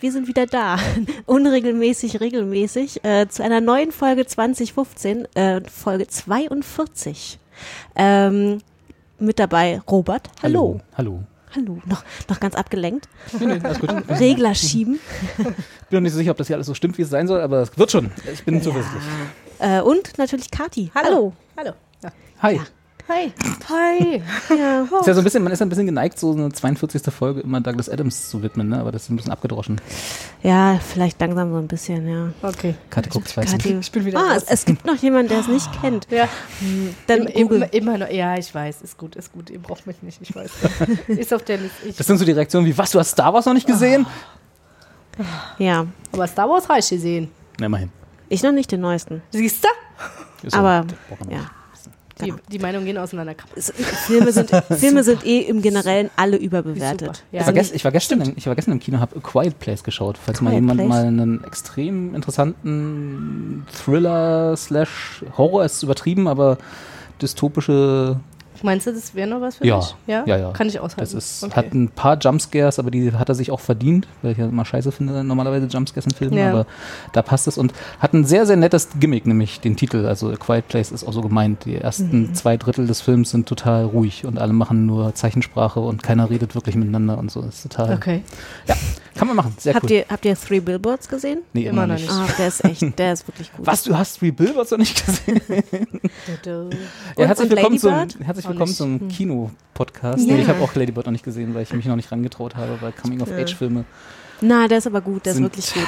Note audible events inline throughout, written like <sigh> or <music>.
wir sind wieder da. <laughs> Unregelmäßig, regelmäßig. Äh, zu einer neuen Folge 2015, äh, Folge 42. Ähm, mit dabei Robert. Hallo. Hallo. Hallo. Noch, noch ganz abgelenkt. Nee, nee, alles gut. <laughs> Regler schieben. Ich bin noch nicht so sicher, ob das hier alles so stimmt, wie es sein soll, aber es wird schon. Ich bin zuversichtlich. Äh, und natürlich Kati. Hallo. Hallo. Ja. Hi. Hi. Hi. <laughs> Ja. Ist ja so ein bisschen, man ist ein bisschen geneigt, so eine 42. Folge immer Douglas Adams zu widmen, ne? aber das ist ein bisschen abgedroschen. ja, vielleicht langsam so ein bisschen, ja. Okay. Karte guckt zwei Kati. <laughs> Ich bin wieder Ah, raus. es, es gibt noch jemanden, der es nicht kennt. Ja, Dann im, Google. immer, immer noch. Ja, ich weiß. Ist gut, ist gut. Ihr braucht mich nicht. Ich weiß. <laughs> ist auf der Liste. Das sind so die Reaktionen wie, was, du hast Star Wars noch nicht gesehen? Ja. aber Star Wars habe ich gesehen. Na, immerhin. Ich noch nicht den neuesten. Siehst du? Aber, ja. Was. Die, Genau. die Meinungen gehen auseinander. Filme sind, <laughs> Filme sind eh im Generellen alle überbewertet. Super. Ich Ja, war, gest, ich, war gestern, im- ich war gestern im Kino, habe A Quiet Place geschaut, falls mal Quiet jemand Place? mal einen extrem interessanten Thriller slash Horror ist übertrieben, aber dystopische Meinst du, das wäre noch was für Ja. dich? Ja, Ja, ja. Kann ich aushalten. Das ist, okay. hat ein paar Jumpscares, aber die hat er sich auch verdient, weil ich ja immer scheiße finde, normalerweise Jumpscares in Filmen, Ja. aber da passt es und hat ein sehr, sehr nettes Gimmick, nämlich den Titel. Also A Quiet Place ist auch so gemeint. Die ersten Mhm. zwei Drittel des Films sind total ruhig und alle machen nur Zeichensprache und keiner redet wirklich miteinander und so. Das ist total. Okay. Ja, kann man machen. Sehr Habt, cool. ihr, habt ihr Three Billboards gesehen? nee, immer noch Ah, der ist echt, der ist wirklich gut. Was, du hast Three Billboards noch nicht gesehen? Ja, herzlich willkommen, zum, herzlich willkommen zum Kino-Podcast. Ja. Nee, ich habe auch Ladybird noch nicht gesehen, weil ich mich noch nicht rangetraut habe, weil Coming-of-Age-Filme Na, der ist aber gut, der Sind- ist wirklich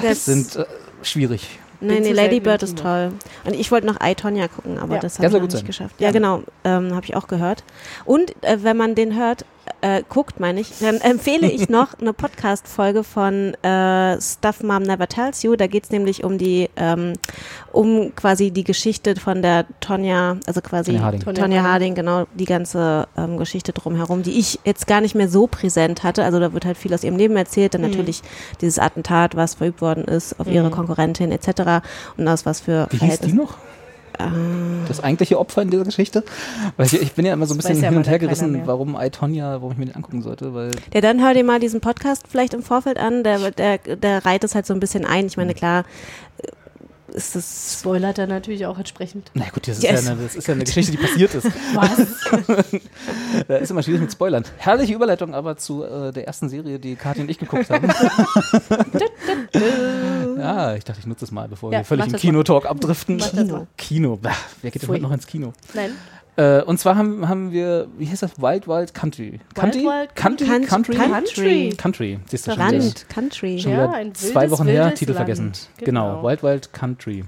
gut. Ist, sind äh, schwierig. nee, Bin nee, Lady Bird ist toll. Und ich wollte noch I, Tonya gucken, aber Ja. das habe ich noch nicht sein. geschafft. Ja, genau, ähm, habe ich auch gehört. Und äh, wenn man den hört, äh, guckt, meine ich, dann empfehle ich <laughs> noch eine Podcast-Folge von äh, Stuff Mom Never Tells You. Da geht es nämlich um die, ähm, um quasi die Geschichte von der Tonja, also quasi Tonya Harding. Tonja Harding, genau, die ganze ähm, Geschichte drumherum, die ich jetzt gar nicht mehr so präsent hatte. Also da wird halt viel aus ihrem Leben erzählt, Mhm. dann natürlich dieses Attentat, was verübt worden ist auf ihre Konkurrentin etc. und aus was für Wie hieß die noch? Das eigentliche Opfer in dieser Geschichte? Weil ich, ich bin ja immer so ein bisschen hin und her gerissen, warum I, Tonya, warum ich mir den angucken sollte, weil Ja, dann hör dir mal diesen Podcast vielleicht im Vorfeld an. Der, der, der reiht es halt so ein bisschen ein. Ich meine, klar, äh, ist das. Spoilert er natürlich auch entsprechend. na gut, das ist, Yes. ja, eine, das ist ja eine Geschichte, die passiert ist. <laughs> Was? <laughs> Da ist immer schwierig mit Spoilern. Herrliche Überleitung aber zu äh, der ersten Serie, die Kathi und ich geguckt haben. <laughs> ja, ich dachte, ich nutze es mal, bevor Ja, wir völlig im Kinotalk abdriften. Mal. Kino, bah, wer geht denn heute noch ins Kino? Nein. Äh, und zwar haben, haben wir, wie heißt das? Wild Wild Country. Country? Wild Country? Country. Country? Country. Country. Siehst du schon wieder. Land, Country. Schon Ja, ein zwei wildes, Wochen her, Titel Land. vergessen. Genau. Genau. Wild Wild Country.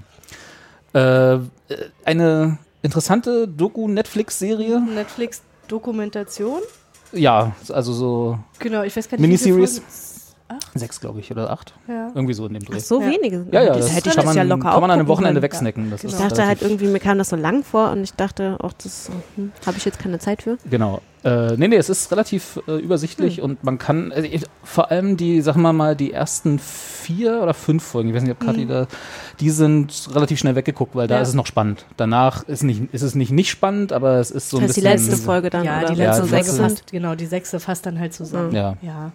Äh, eine interessante Doku-Netflix-Serie. Netflix-Dokumentation. Ja, also so Genau, ich weiß gar nicht. wie Folgen- sechs, glaube ich, oder acht. Ja. Irgendwie so in dem Dreh. Ach, so Ja. wenige. Ja, ja, das, das hätte ich kann das man, ja locker kann man an einem gucken Wochenende wegsnacken. Das Genau. ist Ich dachte halt irgendwie, mir kam das so lang vor und ich dachte, auch das hm, habe ich jetzt keine Zeit für. Genau. Äh, nee, nee, es ist relativ äh, übersichtlich Hm. und man kann, also ich, vor allem die, sagen wir mal, die ersten vier oder fünf Folgen, ich weiß nicht, ob Kathi da, die sind relativ schnell weggeguckt, weil da Ja. ist es noch spannend. Danach ist, nicht, ist es nicht nicht spannend, aber es ist so ein das heißt, die bisschen. letzte Folge dann, Ja, oder? die Ja, letzte die Folge letzte- fasst, genau, die sechste fasst dann halt zusammen. Ja, Ja.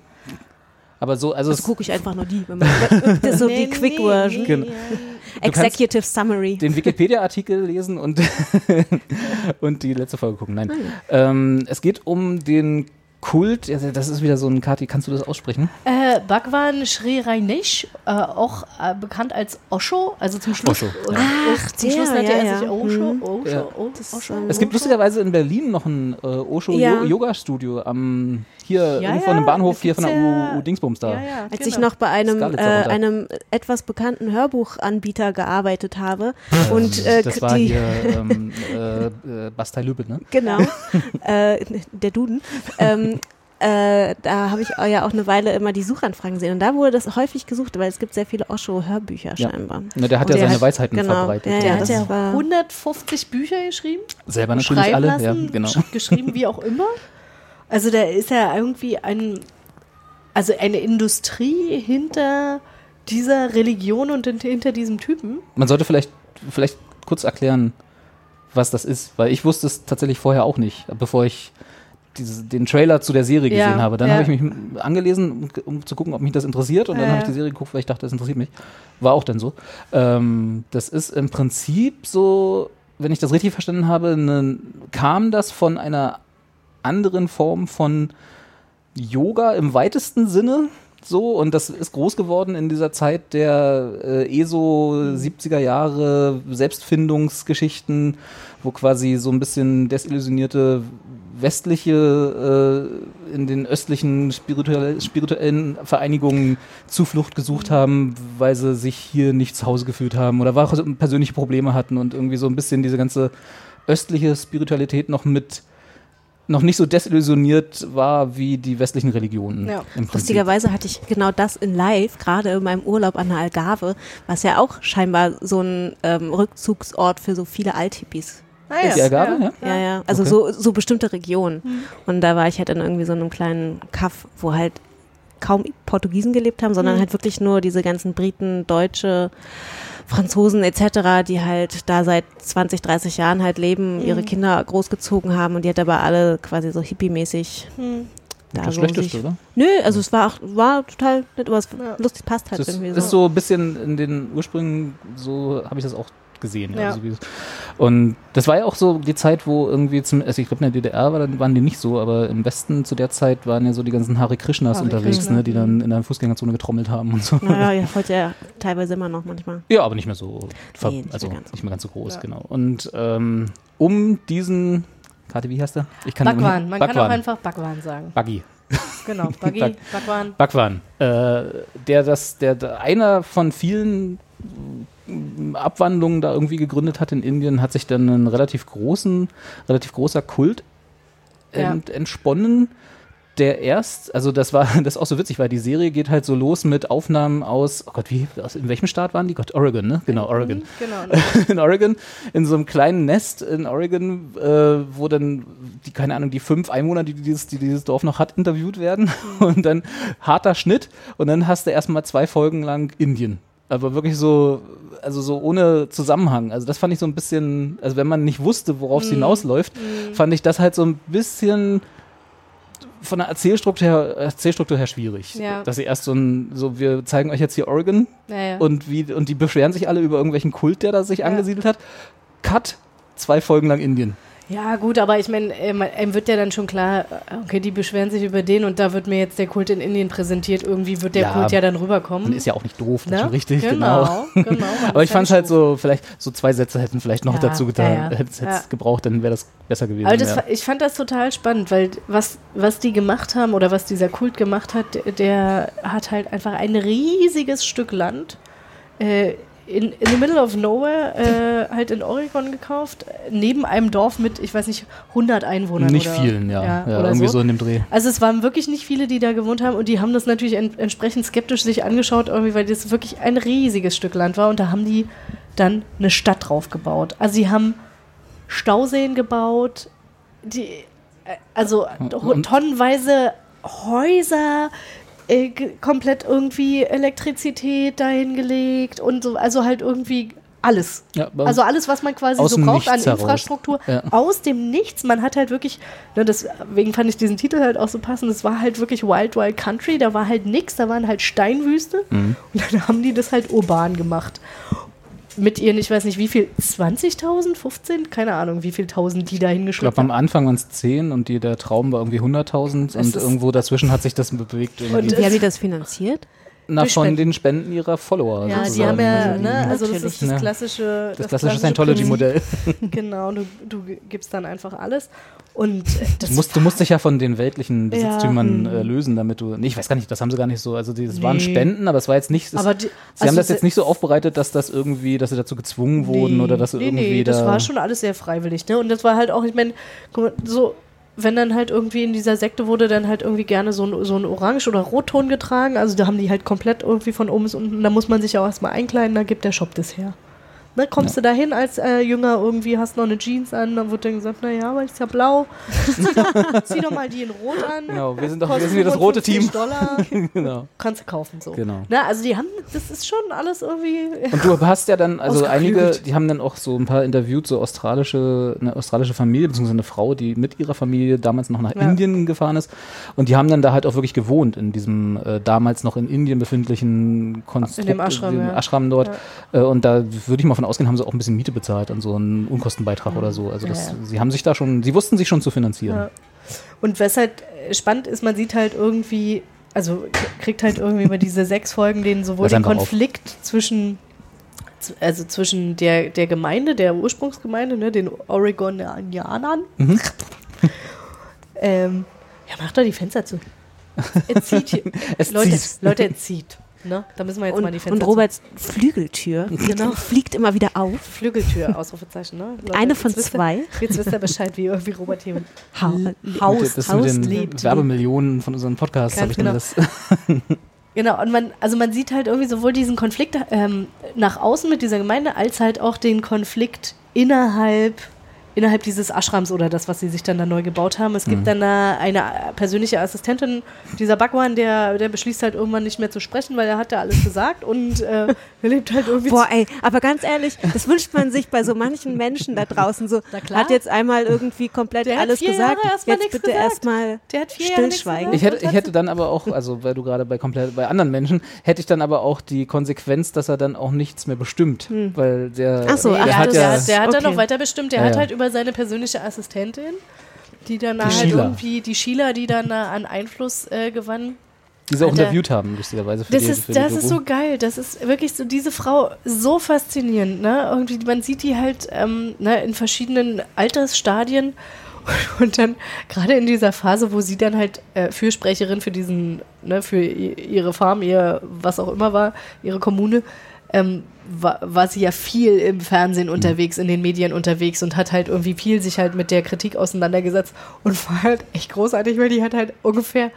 Aber so, also Das gucke ich einfach nur die. Wenn man, <laughs> das ist so die Quick Version. Genau. Executive Summary. den Wikipedia-Artikel lesen und, <laughs> und die letzte Folge gucken. Nein. Ah, Ähm, es geht um den Kult, also das ist wieder so ein Kati, kannst du das aussprechen? Äh, Bhagwan Sri Rainesh, äh, auch äh, bekannt als Osho, also zum Schluss. Osho, ja. Ach, zum der, Schluss nannte ja, er ja. sich Osho. Hm. Osho, Ja. oh, Das, Osho. ähm, Es gibt lustigerweise in Berlin noch ein äh, Osho Ja. Yo- Yoga Studio am hier Ja, irgendwo ja, an einem Bahnhof hier von der ja. U, U Dingsbums da. Ja, ja, Als genau. ich noch bei einem, äh, einem etwas bekannten Hörbuchanbieter gearbeitet habe <laughs> und äh, das war die, hier ähm, <laughs> äh, äh, Bastei Lübbe, ne? genau, <laughs> äh, der Duden, ähm, äh, da habe ich ja auch eine Weile immer die Suchanfragen gesehen und da wurde das häufig gesucht, weil es gibt sehr viele Osho-Hörbücher Ja. scheinbar. Ne, der hat Und ja der seine hat- Weisheiten genau, verbreitet. ja, Der ja, hat ja war- 150 Bücher geschrieben. Selber natürlich alle. lassen, ja, genau. sch- geschrieben, wie auch immer. Also da ist ja irgendwie ein, also eine Industrie hinter dieser Religion und hinter, diesem Typen. Man sollte vielleicht, vielleicht kurz erklären, was das ist, weil ich wusste es tatsächlich vorher auch nicht, bevor ich diese, den Trailer zu der Serie Ja, gesehen habe. Dann ja. habe ich mich angelesen, um, um zu gucken, ob mich das interessiert. Und dann Ja, habe ich ja. die Serie geguckt, weil ich dachte, das interessiert mich. War auch dann so. Ähm, das ist im Prinzip so, wenn ich das richtig verstanden habe, ne, kam das von einer anderen Form von Yoga im weitesten Sinne. So, und das ist groß geworden in dieser Zeit der äh, ESO 70er Jahre Selbstfindungsgeschichten, wo quasi so ein bisschen desillusionierte westliche äh, in den östlichen spirituell, spirituellen Vereinigungen Zuflucht gesucht haben, weil sie sich hier nicht zu Hause gefühlt haben oder persönliche Probleme hatten und irgendwie so ein bisschen diese ganze östliche Spiritualität noch mit noch nicht so desillusioniert war wie die westlichen Religionen. Ja. im Prinzip. Lustigerweise hatte ich genau das in live, gerade in meinem Urlaub an der Algarve, was ja auch scheinbar so ein ähm, Rückzugsort für so viele Althippies Ah, Die Algarve, ja? Ja, ja. Also Okay. so, so bestimmte Regionen. Hm. Und da war ich halt in irgendwie so einem kleinen Kaff, wo halt kaum Portugiesen gelebt haben, sondern Hm. halt wirklich nur diese ganzen Briten, Deutsche, Franzosen etc., die halt da seit 20, 30 Jahren halt leben, ihre Hm. Kinder großgezogen haben und die hat aber alle quasi so hippie-mäßig Hm. da das so Schlechteste, oder? Nö, also es war auch, war total nett, aber es Ja. lustig, passt halt Das ist, irgendwie ist so. so ein bisschen in den Ursprüngen, so habe ich das auch gesehen. Ja. Also und das war ja auch so die Zeit, wo irgendwie zum, also ich glaube in der DDR war, dann waren die nicht so, aber im Westen zu der Zeit waren ja so die ganzen Hare Krishnas Hare unterwegs, Krishna, ne, die dann in der Fußgängerzone getrommelt haben und so. Naja, ja, heute ja teilweise immer noch manchmal. Ja, aber nicht mehr so, ver Nee, nicht mehr also ganz so. nicht mehr ganz so groß, Ja. genau. Und ähm, um diesen, Karte, wie heißt der? Ich kann Bhagwan. Man kann auch einfach Bhagwan sagen. Buggy. Genau. <laughs> Bhaggi, Bhag- Bhagwan. Bhagwan, äh, der das, der, der einer von vielen Abwandlungen da irgendwie gegründet hat in Indien, hat sich dann einen relativ großen, relativ großer Kult Ja. ent, entsponnen. Der erst, also das war, <laughs> das ist auch so witzig, weil die Serie geht halt so los mit Aufnahmen aus, oh Gott, wie, aus, in welchem Staat waren die? Gott, Oregon, ne? Genau, Oregon. Genau. <laughs> in Oregon, in so einem kleinen Nest in Oregon, äh, wo dann die, keine Ahnung, die fünf Einwohner, die dieses, die dieses Dorf noch hat, interviewt werden <laughs> und dann harter Schnitt und dann hast du erstmal zwei Folgen lang Indien. Aber wirklich so, also so ohne Zusammenhang. Also das fand ich so ein bisschen, also wenn man nicht wusste, worauf es hinausläuft, fand ich das halt so ein bisschen von der Erzählstruktur her, Erzählstruktur her schwierig. Ja. Dass sie erst so ein, so wir zeigen euch jetzt hier Oregon, Ja, ja. und, wie, und die beschweren sich alle über irgendwelchen Kult, der da sich angesiedelt hat. Cut, zwei Folgen lang Indien. Ja, gut, aber ich meine, ähm, einem wird ja dann schon klar, äh, okay, die beschweren sich über den und da wird mir jetzt der Kult in Indien präsentiert. Irgendwie wird der Ja, Kult ja dann rüberkommen. Ist ja auch nicht doof, das Ne? schon richtig, genau. Genau, genau. <laughs> Aber ich fand es halt so, vielleicht so zwei Sätze hätten vielleicht noch Ja, dazu getan, ja, <laughs> hätte es gebraucht, dann wäre das besser gewesen. Aber das, ich fand das total spannend, weil was, was die gemacht haben oder was dieser Kult gemacht hat, der, der hat halt einfach ein riesiges Stück Land äh, in, in the middle of nowhere äh, halt in Oregon gekauft, neben einem Dorf mit, ich weiß nicht, 100 Einwohnern. nicht oder, vielen, ja. ja, oder irgendwie so. so. in dem Dreh. Also es waren wirklich nicht viele, die da gewohnt haben und die haben das natürlich en entsprechend skeptisch sich angeschaut, irgendwie, weil das wirklich ein riesiges Stück Land war und da haben die dann eine Stadt drauf gebaut. Also sie haben Stauseen gebaut, die, äh, also und- tonnenweise Häuser, äh, komplett irgendwie Elektrizität dahingelegt und so, also halt irgendwie alles. Ja, Also alles, was man quasi so braucht an Nichts heraus. Infrastruktur, Ja. aus dem Nichts. Man hat halt wirklich, ne, deswegen fand ich diesen Titel halt auch so passend, es war halt wirklich Wild Wild Country, da war halt nichts, da waren halt Steinwüste Mhm. und dann haben die das halt urban gemacht. Mit ihren, ich weiß nicht wie viel, 20.000, 15? Keine Ahnung, wie viel tausend die da Ich hingeschleppt glaube, am. Anfang waren es 10 und die, der Traum war irgendwie 100.000 Es und irgendwo dazwischen hat sich das bewegt. Irgendwie. Und Wie haben die das finanziert? Na, von Spenden. den Spenden ihrer Follower. Ja, die sozusagen. haben ja, Also die- ne, also das ist das Ja. klassische. Das klassische Prinzip. Scientology-Modell. <laughs> Genau, du, du gibst dann einfach alles. Und äh, das Du musst, du musst dich ja von den weltlichen Ja, Besitztümern hm. äh, lösen, damit du. Nee, ich weiß gar nicht, das haben sie gar nicht so. Also, die, das waren Nee. Spenden, aber es war jetzt nicht. Das, Aber die- sie also haben das jetzt nicht so aufbereitet, dass das irgendwie, dass sie dazu gezwungen wurden Nee, oder dass nee, irgendwie nee, das da. war schon alles sehr freiwillig, ne? Und das war halt auch, ich meine, guck mal, so wenn dann halt irgendwie in dieser Sekte wurde dann halt irgendwie gerne so ein, so ein Orange- oder Rotton getragen. Also da haben die halt komplett irgendwie von oben bis unten, da muss man sich auch erstmal einkleiden, da gibt der Shop das her. Ne, kommst du da hin als äh, Jünger irgendwie, hast noch eine Jeans an, dann wird dann gesagt, naja, aber ist ja blau. zieh, <laughs> doch, zieh doch mal die in Rot an. Genau, wir sind doch wir sind hier das rote 55 Team. Dollar, <laughs> genau. kannst du kaufen so. Genau. Na, also die haben, das ist schon alles irgendwie. Und du hast ja dann, also einige, die haben dann auch so ein paar interviewt, so australische, eine australische Familie, beziehungsweise eine Frau, die mit ihrer Familie damals noch nach Ja. Indien gefahren ist. Und die haben dann da halt auch wirklich gewohnt, in diesem äh, damals noch in Indien befindlichen Konstrukt, In dem Ashram, in dem ja. Ashram dort. Äh, und da würde ich mal von ausgehen, haben sie auch ein bisschen Miete bezahlt an so einen Unkostenbeitrag oder so. Also Ja, das, ja. sie haben sich da schon, sie wussten sich schon zu finanzieren. Ja. Und was halt äh, spannend ist, man sieht halt irgendwie, also kriegt halt irgendwie über diese <laughs> sechs Folgen den sowohl den einfach auf. Konflikt zwischen also zwischen der, der Gemeinde, der Ursprungsgemeinde, ne, den Oregonianern. Mhm. <laughs> ähm, ja, mach doch die Fenster zu. <laughs> Er zieht Leute. Leute, er zieht. Ne? Da müssen wir jetzt mal die Und, Fenster und Roberts Flügeltür <laughs> genau. fliegt immer wieder auf. zu. Flügeltür, Ausrufezeichen, ne? Leute, Eine von jetzt wisst ihr- zwei. Jetzt wisst ihr Bescheid, wie irgendwie Robert hier <laughs> Ha Haus, Mit- das Haus mit den lebt. Werbemillionen von unseren Podcasts habe ich genau. das. <laughs> Genau, und man, also man sieht halt irgendwie sowohl diesen Konflikt ähm, nach außen mit dieser Gemeinde, als halt auch den Konflikt innerhalb, innerhalb dieses Ashrams oder das, was sie sich dann da neu gebaut haben. Es gibt Mhm. dann da eine persönliche Assistentin, dieser Bhagwan, der, der beschließt halt irgendwann nicht mehr zu sprechen, weil er hat ja alles gesagt und äh, er lebt halt irgendwie Boah, ey, aber ganz ehrlich, das wünscht man sich bei so manchen Menschen da draußen. So, hat jetzt einmal irgendwie komplett Der hat alles vier gesagt. Jahre erst mal jetzt bitte erstmal Der stillschweigen. gesagt. Ich hätte, ich hätte dann aber auch, also weil du gerade bei komplett bei anderen Menschen, hätte ich dann aber auch die Konsequenz, dass er dann auch nichts mehr bestimmt, weil der, Ach so, der ach, ja, hat der, ja, hat- der hat dann okay. noch weiter bestimmt. Der Ja, hat halt über seine persönliche Assistentin, die dann Die halt Sheila. irgendwie, die Sheila, die dann da an Einfluss äh, gewann. Die sie auch Alter. interviewt haben, lustigerweise. Für Das, die, ist, das ist so geil. Das ist wirklich so, diese Frau so faszinierend. Ne? Irgendwie, man sieht die halt ähm, ne, in verschiedenen Altersstadien. <laughs> Und dann gerade in dieser Phase, wo sie dann halt äh, Fürsprecherin für diesen, ne, für ihre Farm, ihr was auch immer war, ihre Kommune, ähm, war, war sie ja viel im Fernsehen unterwegs, in den Medien unterwegs und hat halt irgendwie viel sich halt mit der Kritik auseinandergesetzt und war halt echt großartig, weil die hat halt ungefähr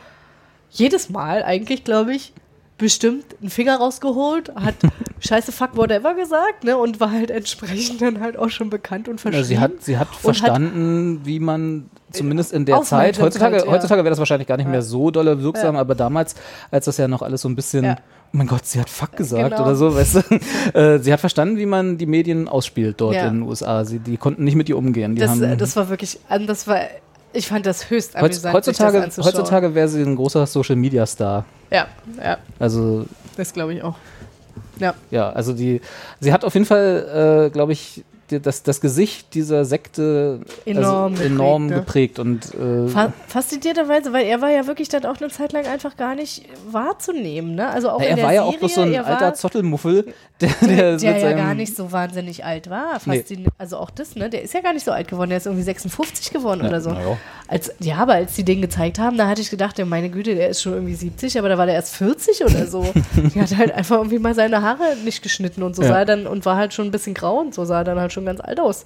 jedes Mal eigentlich, glaube ich, bestimmt einen Finger rausgeholt, hat <laughs> scheiße fuck whatever gesagt, ne, und war halt entsprechend dann halt auch schon bekannt und Ja, verschrieben. sie hat, sie hat Und hat- verstanden, wie man zumindest in der Zeit, heutzutage, ja. heutzutage wäre das wahrscheinlich gar nicht mehr so dolle wirksam, Ja. aber damals, als das ja noch alles so ein bisschen, Ja. oh mein Gott, sie hat Fuck gesagt Genau. oder so, weißt du, <laughs> äh, sie hat verstanden, wie man die Medien ausspielt dort Ja. in den USA. Sie, die konnten nicht mit ihr umgehen. Die das, haben, äh, das war wirklich, also das war, ich fand das höchst amüsant, heutzutage, das heutzutage wäre sie ein großer Social Media Star. Ja, ja, Also das glaube ich auch. Ja, ja, also die, sie hat auf jeden Fall, äh, glaube ich, das, das Gesicht dieser Sekte Enorm also enorm geprägt, geprägt, ne? und äh, Fa faszinierterweise, weil er war ja wirklich dann auch eine Zeit lang einfach gar nicht wahrzunehmen, ne? Also auch na, er war ja Serie, auch bloß so ein er alter Zottelmuffel, der, der, der, der ja gar nicht so wahnsinnig alt war. Nee. Also auch das, ne? Der ist ja gar nicht so alt geworden, der ist irgendwie 56 geworden Ja, oder so. ja. Als, ja, aber als die den gezeigt haben, da hatte ich gedacht, ja, meine Güte, der ist schon irgendwie 70, aber da war der erst 40 oder so. <laughs> der hat halt einfach irgendwie mal seine Haare nicht geschnitten und so Ja. sah dann und war halt schon ein bisschen grau und so sah er dann halt schon ganz alt aus.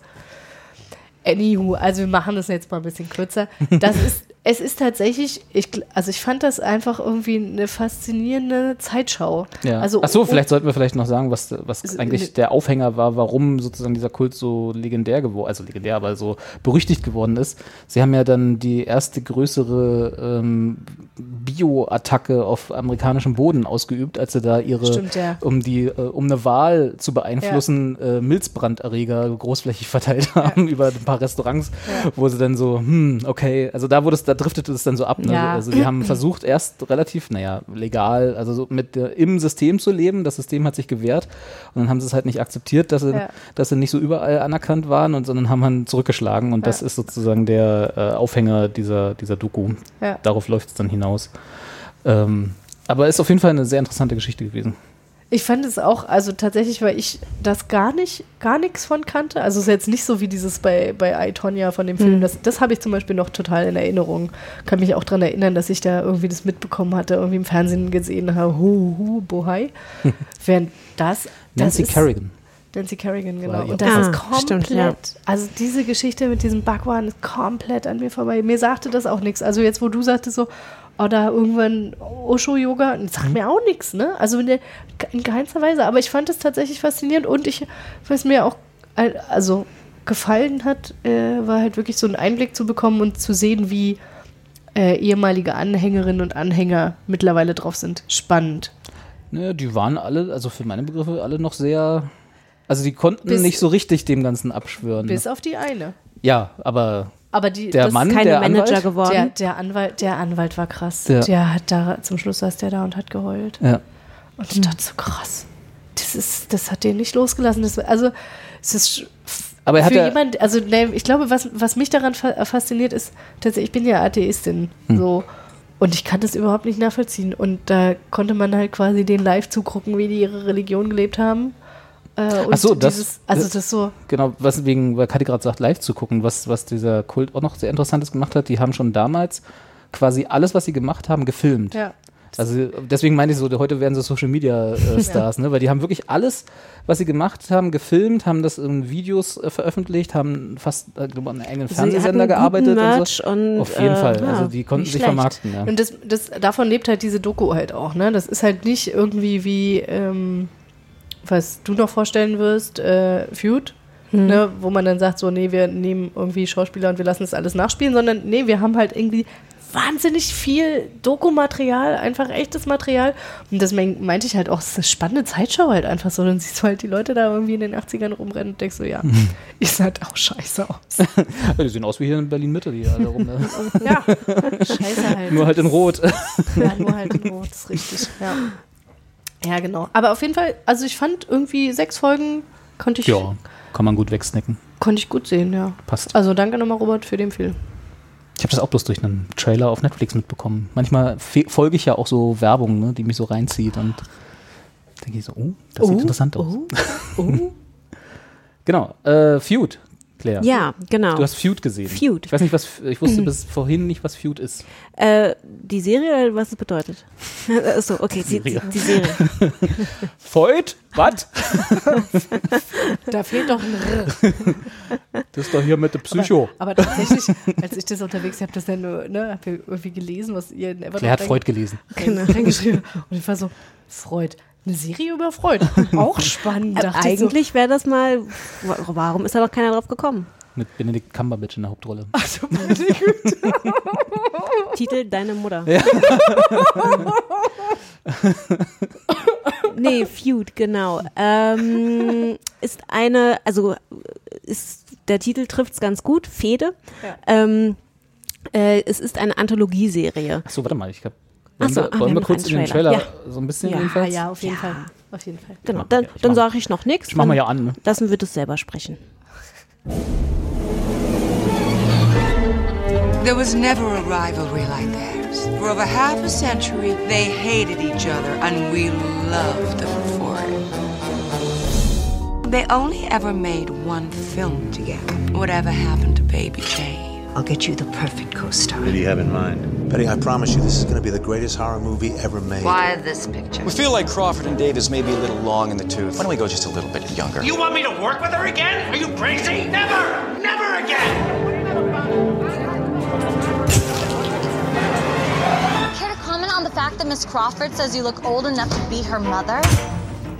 Anywho, also wir machen das jetzt mal ein bisschen kürzer. Das <laughs> ist, es ist tatsächlich, ich, also ich fand das einfach irgendwie eine faszinierende Zeitschau. Ja. Also, Ach so, um- vielleicht sollten wir vielleicht noch sagen, was, was eigentlich der Aufhänger war, warum sozusagen dieser Kult so legendär geworden, also legendär, aber so berüchtigt geworden ist. Sie haben ja dann die erste größere ähm, Bio-Attacke auf amerikanischem Boden ausgeübt, als sie da ihre, Stimmt, ja. um die, äh, um eine Wahl zu beeinflussen, äh, Milzbranderreger großflächig <laughs> verteilt haben über ein paar Restaurants, wo sie dann so, hm, okay, also da wurde es, da driftete es dann so ab. Ne? Ja. Also die haben versucht, erst relativ, naja, legal, also so mit der, im System zu leben. Das System hat sich gewehrt und dann haben sie es halt nicht akzeptiert, dass sie, Ja. dass sie nicht so überall anerkannt waren und sondern haben dann zurückgeschlagen und das Ja. ist sozusagen der äh, Aufhänger dieser, dieser Doku. Darauf läuft es dann hinaus. Ähm, aber ist auf jeden Fall eine sehr interessante Geschichte gewesen. Ich fand es auch, also tatsächlich, weil ich das gar nicht, gar nichts von kannte. Also es ist jetzt nicht so wie dieses bei, bei I, Tonya von dem Film. Das, das habe ich zum Beispiel noch total in Erinnerung. Kann mich auch daran erinnern, dass ich da irgendwie das mitbekommen hatte, irgendwie im Fernsehen gesehen habe, hu, hu, bohai. <laughs> Während das, das Nancy ist, Kerrigan. Nancy Kerrigan, genau. Und das Ah, ist komplett, stimmt, ja. also diese Geschichte mit diesem Backwaren ist komplett an mir vorbei. Mir sagte das auch nichts. Also jetzt, wo du sagtest so, oder irgendwann Osho-Yoga, das sagt mir auch nichts, ne? Also in, der, in keinster Weise. Aber ich fand es tatsächlich faszinierend und ich, was mir auch, äh, also gefallen hat, äh, war halt wirklich so einen Einblick zu bekommen und zu sehen, wie äh, ehemalige Anhängerinnen und Anhänger mittlerweile drauf sind. Spannend. Ne, die waren alle, also für meine Begriffe, alle noch sehr. Also die konnten Bis- nicht so richtig dem Ganzen abschwören. Bis auf die eine. ja, aber Aber die, Der das, Mann, Keine der Manager Anwalt? geworden. Der, der, Anwalt, der Anwalt war krass. Der- Der, hat da, zum Schluss saß der da und hat geheult. ja. Und ich dachte so, krass. Das, ist, das hat den nicht losgelassen. Das, also, es ist Aber er hat für ja, jemand, also ne, ich glaube, was, was mich daran fa fasziniert ist, tatsächlich, ich bin ja Atheistin. Hm. So. Und ich kann das überhaupt nicht nachvollziehen. Und da konnte man halt quasi den live zugucken, wie die ihre Religion gelebt haben. Äh, Ach so, das- dieses, also das- so, genau, was wegen, weil Kathi gerade sagt, live zu gucken, was, was dieser Kult auch noch sehr Interessantes gemacht hat, die haben schon damals quasi alles, was sie gemacht haben, gefilmt. ja. Also deswegen meine ich so, heute werden sie Social Media äh, <laughs> Stars, ne? Weil die haben wirklich alles, was sie gemacht haben, gefilmt, haben das in Videos äh, veröffentlicht, haben fast äh, an einem eigenen Fernsehsender gearbeitet und so. Und, Auf jeden äh, Fall. ja, also die konnten sich schlecht. vermarkten, ja. Und das, das, davon lebt halt diese Doku halt auch, ne? Das ist halt nicht irgendwie wie, ähm, was du noch vorstellen wirst, äh, Feud, Hm. ne? Wo man dann sagt, so, nee, wir nehmen irgendwie Schauspieler und wir lassen das alles nachspielen, sondern nee, wir haben halt irgendwie wahnsinnig viel Dokumaterial, einfach echtes Material. Und das mein, meinte ich halt auch, es ist eine spannende Zeitschau halt einfach so. Dann siehst du halt die Leute da irgendwie in den 80ern rumrennen und denkst so, ja, ihr seid auch scheiße aus. Ja, <laughs> die sehen aus wie hier in Berlin-Mitte, die alle rum. Ne? ja, <laughs> scheiße halt. Nur halt in Rot. Ja, nur halt in Rot, ist richtig. Ja. Ja, genau. Aber auf jeden Fall, also ich fand irgendwie sechs Folgen konnte ich, ja, kann man gut wegsnacken. konnte ich gut sehen, ja. Passt. Also danke nochmal, Robert, für den Film. Ich habe das auch bloß durch einen Trailer auf Netflix mitbekommen. Manchmal folge ich ja auch so Werbung, ne, die mich so reinzieht und denke ich so, oh, das sieht interessant aus. <laughs> genau, äh, Feud, Claire. Ja, genau. Du hast Feud gesehen. Feud. Ich weiß nicht, was, ich wusste <clears throat> bis vorhin nicht, was Feud ist. Äh, die Serie oder was es bedeutet? <laughs> Achso, okay, die, die, Serie. die <laughs> Serie. Feud? Was? <laughs> Da fehlt doch ein R. Das ist doch hier mit der Psycho. Aber tatsächlich, als ich das unterwegs habe, das dann nur, ne, hab ja irgendwie gelesen, was ihr in Evernote Claire hat Freud gelesen. rein- reingeschrieben. Und ich war so, Freud. Eine Serie über Freud. <laughs> Auch spannend. Äh, dachte ich so. eigentlich wäre das mal. wa- Warum ist da noch keiner drauf gekommen? Mit Benedict Cumberbatch in der Hauptrolle. Also, Güte. <laughs> Titel Deine Mutter. nee, Feud, genau. Ähm, ist eine, also ist, der Titel trifft es ganz gut, Fehde. Ja. Ähm, äh, es ist eine Anthologieserie. Achso, warte mal, ich glaube. Ach Wollen, so, wir, ah, wir wollen wir noch kurz in den Trailer, Trailer. so ein bisschen Ja, jedenfalls? ja, auf jeden Ja. Fall. Auf jeden Fall. Genau, dann, dann sage ich noch nichts. Ich mach mal ja an. Ne? Lassen wir das selber sprechen. There was never a rivalry like theirs. For over half a century, they hated each other, and we loved them for it. They only ever made one film together. Whatever happened to Baby Jane? I'll get you the perfect co-star. What do you have in mind? Betty, I promise you, this is going to be the greatest horror movie ever made. Why this picture? We feel like Crawford and Davis may be a little long in the tooth. Why don't we go just a little bit younger? You want me to work with her again? Are you crazy? Never! Never again! Care to comment on the fact that Miss Crawford says you look old enough to be her mother?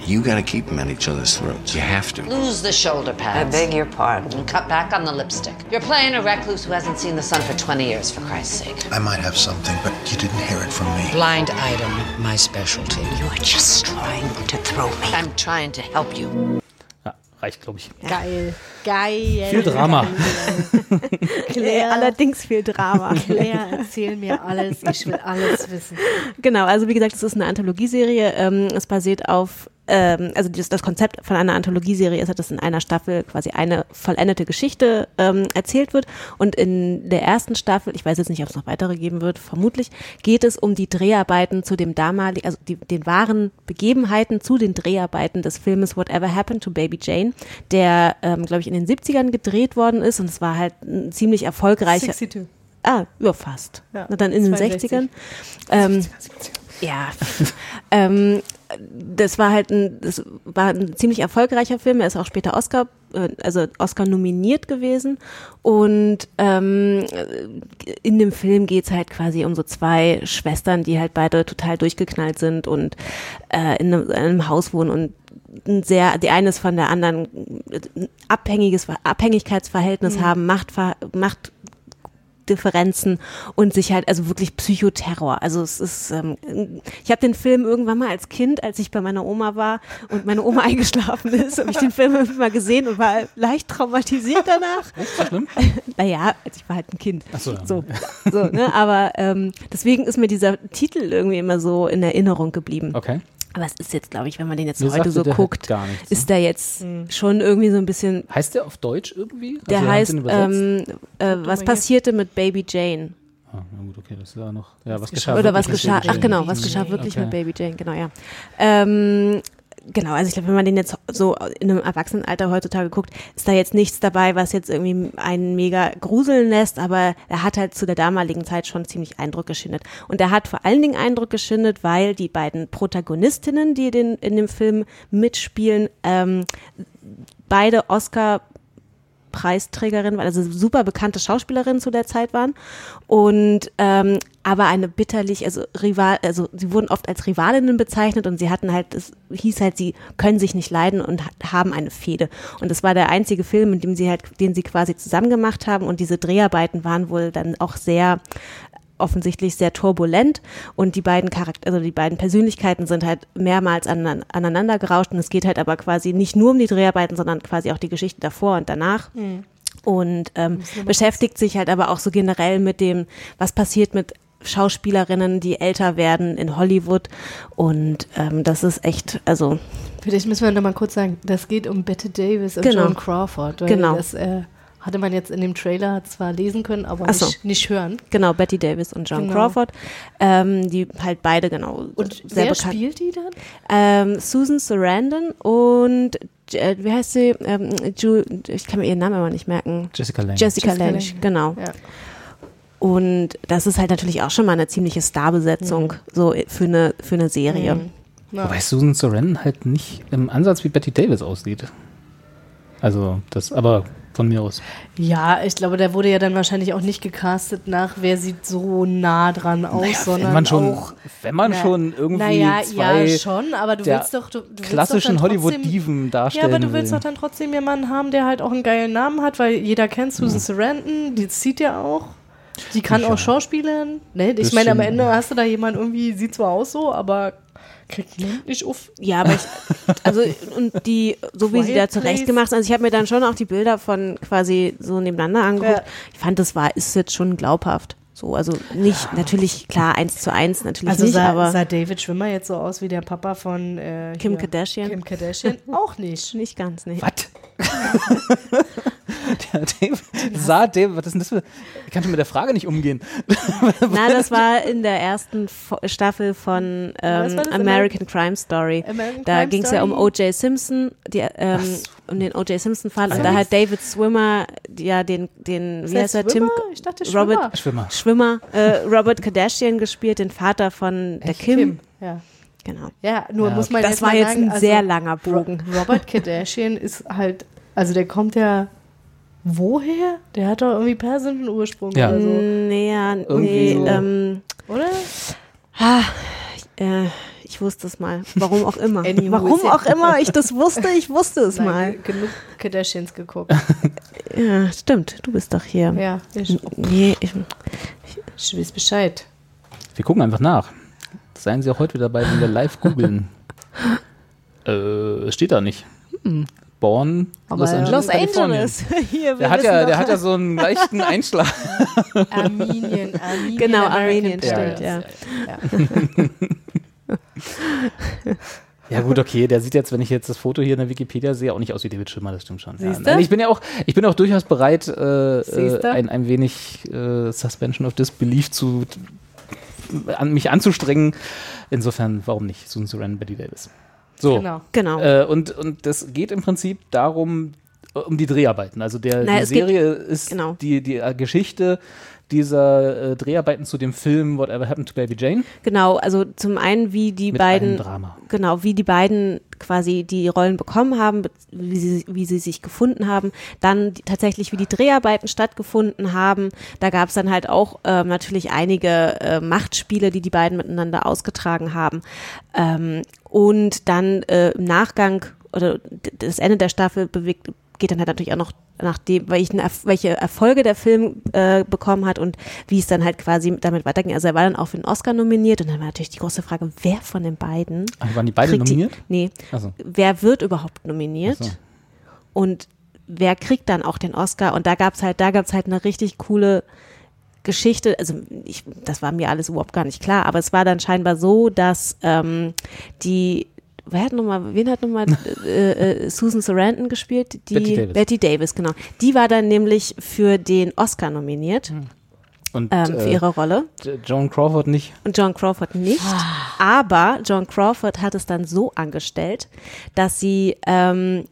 You gotta keep them at each other's throats. You have to. Lose the shoulder pads. I beg your pardon. And cut back on the lipstick. You're playing a recluse who hasn't seen the sun for 20 years, for Christ's sake. I might have something, but you didn't hear it from me. Blind item, my specialty. You're just trying to throw me. I'm trying to help you. Reicht, glaube ich. Geil. Geil. Viel Drama. <laughs> Claire, Allerdings viel Drama. Claire, erzähl mir alles. Ich will alles wissen. Genau, also wie gesagt, es ist eine Anthologieserie. Ähm, es basiert auf, ähm, also das, das Konzept von einer Anthologieserie ist, dass in einer Staffel quasi eine vollendete Geschichte ähm, erzählt wird. Und in der ersten Staffel, ich weiß jetzt nicht, ob es noch weitere geben wird, vermutlich, geht es um die Dreharbeiten zu dem damaligen, also die, den wahren Begebenheiten zu den Dreharbeiten des Filmes Whatever Happened to Baby Jane, der, ähm, glaube ich, in den 70ern gedreht worden ist. Und es war halt ein ziemlich erfolgreicher. 62. Ah, ja, fast. Ja, Na, dann in den 62. 60ern. Ähm, ja. <laughs> ähm, das war halt ein, das war ein ziemlich erfolgreicher Film. Er ist auch später Oscar, äh, also Oscar nominiert gewesen. Und ähm, in dem Film geht's halt quasi um so zwei Schwestern, die halt beide total durchgeknallt sind und äh, in, einem, in einem Haus wohnen und sehr, die eine ist von der anderen ein abhängiges Abhängigkeitsverhältnis haben, Machtver Macht Differenzen und sich halt also wirklich Psychoterror. Also es ist, ähm, ich habe den Film irgendwann mal als Kind, als ich bei meiner Oma war und meine Oma <laughs> eingeschlafen ist, habe ich den Film mal gesehen und war leicht traumatisiert danach. <laughs> Schlimm? Naja, also ich war halt ein Kind. Ach so, so, so ne? Aber ähm, deswegen ist mir dieser Titel irgendwie immer so in Erinnerung geblieben. Okay. Aber es ist jetzt, glaube ich, wenn man den jetzt Mir heute so der guckt, gar nichts, ist der jetzt schon irgendwie so ein bisschen Heißt der auf Deutsch irgendwie? der Also, haben heißt, ähm, äh, was passierte mit Baby Jane? Ah, na gut, okay, das ist ja noch. Ja, was, geschah geschah? Oder was geschah, ach genau, was geschah wirklich Okay. mit Baby Jane, genau, ja. Ähm, genau, also ich glaube, wenn man den jetzt so in einem Erwachsenenalter heutzutage guckt, ist da jetzt nichts dabei, was jetzt irgendwie einen mega gruseln lässt, aber er hat halt zu der damaligen Zeit schon ziemlich Eindruck geschindet. Und er hat vor allen Dingen Eindruck geschindet, weil die beiden Protagonistinnen, die den, in dem Film mitspielen, ähm, beide Oscar Preisträgerin, also super bekannte Schauspielerinnen zu der Zeit waren und ähm, aber eine bitterlich, also Rival, also sie wurden oft als Rivalinnen bezeichnet und sie hatten halt, es hieß halt, sie können sich nicht leiden und ha- haben eine Fehde. Und das war der einzige Film, in dem sie halt, den sie quasi zusammen gemacht haben und diese Dreharbeiten waren wohl dann auch sehr offensichtlich sehr turbulent und die beiden Charakter also die beiden Persönlichkeiten sind halt mehrmals aneinander, aneinander gerauscht und es geht halt aber quasi nicht nur um die Dreharbeiten, sondern quasi auch die Geschichte davor und danach. Und ähm, beschäftigt sich halt aber auch so generell mit dem, was passiert mit Schauspielerinnen, die älter werden in Hollywood. Und ähm, das ist echt, also Vielleicht müssen wir noch mal kurz sagen, das geht um Bette Davis und Genau. Joan Crawford. Weil Genau. Das äh, hatte man jetzt in dem Trailer zwar lesen können, aber so. nicht, nicht hören. genau, Betty Davis und John Genau. Crawford, ähm, die halt beide genau Und sehr wer bekannt. spielt die dann? Ähm, Susan Sarandon und äh, wie heißt sie? Ähm, Ju, ich kann mir ihren Namen aber nicht merken. Jessica Lange. Jessica, Jessica Lange, Lange. genau. Ja. Und das ist halt natürlich auch schon mal eine ziemliche Starbesetzung so für eine für eine Serie. Ja. Wobei Susan Sarandon halt nicht im Ansatz wie Betty Davis aussieht. Also, das, aber von mir aus. Ja, ich glaube, der wurde ja dann wahrscheinlich auch nicht gecastet nach, wer sieht so nah dran aus, Naja, sondern wenn man schon, auch. wenn man Na- schon irgendwie naja, zwei ja, schon, aber du willst doch. Du, du klassischen Hollywood-Diven Ja, darstellen aber du willst will. doch dann trotzdem jemanden haben, der halt auch einen geilen Namen hat, weil jeder kennt Susan Sarandon, die zieht ja auch. Die kann Ja. auch Schauspielern. Ne? Ich meine, am Ende ja. hast du da jemanden irgendwie, sieht zwar aus so, aber kriegt den Mund nicht auf. Ja, aber ich, also und die, so wie sie da Quiet zurecht Place. gemacht, also ich habe mir dann schon auch die Bilder von quasi so nebeneinander angeguckt. Ja. Ich fand, das war, ist jetzt schon glaubhaft. So, also nicht, natürlich, klar, eins zu eins, natürlich Also nicht, sah, aber sah David Schwimmer jetzt so aus wie der Papa von äh, Kim hier, Kardashian? Kim Kardashian auch nicht. <laughs> nicht ganz, nicht. Was? <laughs> der David, sah David, was ist denn das für. Ich kann schon mit der Frage nicht umgehen. Na, <laughs> das war in der ersten Fo Staffel von ähm? American Crime Story. American Da ging es ja um? O.J. Simpson, die, ähm, um den O.J. Simpson-Fall. Und da hat David Swimmer, ja, den, den wie heißt er, Tim? Dachte Schwimmer. Robert Schwimmer. Schwimmer, äh, Robert Kardashian gespielt, den Vater von der Kim. Ja. Genau. Ja, nur Ja, muss man Das jetzt war mal jetzt sagen, ein also sehr langer Bogen. Ro Robert Kardashian ist halt, also der kommt ja woher? Der hat doch irgendwie persischen Ursprung Ja. oder so, Nee, ja, Irgendwie nee, so. ähm, oder? ah, äh, ich wusste es mal. Warum auch immer. <laughs> Warum auch immer ich das wusste, ich wusste es Nein, mal. ge- genug Kardashians geguckt. <laughs> Ja, stimmt. Du bist doch hier. ja, ich, Nee, ich, ich weiß Bescheid. Wir gucken einfach nach. Seien Sie auch heute wieder dabei, wenn wir live googeln. <laughs> äh, es steht da nicht. Born Aber Los Angeles. Los. Angeles. <laughs> Hier, Der hat, ja, der hat ja so einen leichten Einschlag. Armenien, Armenien. Genau, Armenien stimmt, ja. <laughs> Ja gut, okay, der sieht jetzt, wenn ich jetzt das Foto hier in der Wikipedia sehe, auch nicht aus wie David Schwimmer, das stimmt schon. Ja. Nein, ich bin ja auch, ich bin auch durchaus bereit, äh, äh, ein, ein wenig äh, Suspension of Disbelief zu an, mich anzustrengen. Insofern, warum nicht? Susan Sarandon, Betty Davis. So. Genau. Genau. Äh, und, und das geht im Prinzip darum, um die Dreharbeiten. Also der, Naja, die Serie ist genau. die, die äh, Geschichte dieser äh, Dreharbeiten zu dem Film Whatever Happened to Baby Jane. Genau, also zum einen, wie die Mit beiden, Drama. genau, wie die beiden quasi die Rollen bekommen haben, be- wie sie, wie sie sich gefunden haben, dann die, tatsächlich, wie die Dreharbeiten stattgefunden haben. Da gab es dann halt auch ähm, natürlich einige äh, Machtspiele, die die beiden miteinander ausgetragen haben. Ähm, und dann äh, im Nachgang oder das Ende der Staffel bewegt, geht dann halt natürlich auch noch nach dem, welche Erfolge der Film äh, bekommen hat und wie es dann halt quasi damit weiterging. Also er war dann auch für den Oscar nominiert und dann war natürlich die große Frage, wer von den beiden Ach, waren die beide kriegt nominiert? Die, nee, so. wer wird überhaupt nominiert so. und wer kriegt dann auch den Oscar und da gab's halt, da gab's halt eine richtig coole Geschichte, also ich, das war mir alles überhaupt gar nicht klar, aber es war dann scheinbar so, dass ähm, die Wer hat nochmal, wen hat nochmal äh, äh, Susan Sarandon gespielt? Die Betty Davis. Betty Davis, genau. Die war dann nämlich für den Oscar nominiert, Und ähm, für äh, ihre Rolle. J- Joan Crawford nicht. Und John Crawford nicht. Aber John Crawford hat es dann so angestellt, dass sie, ähm,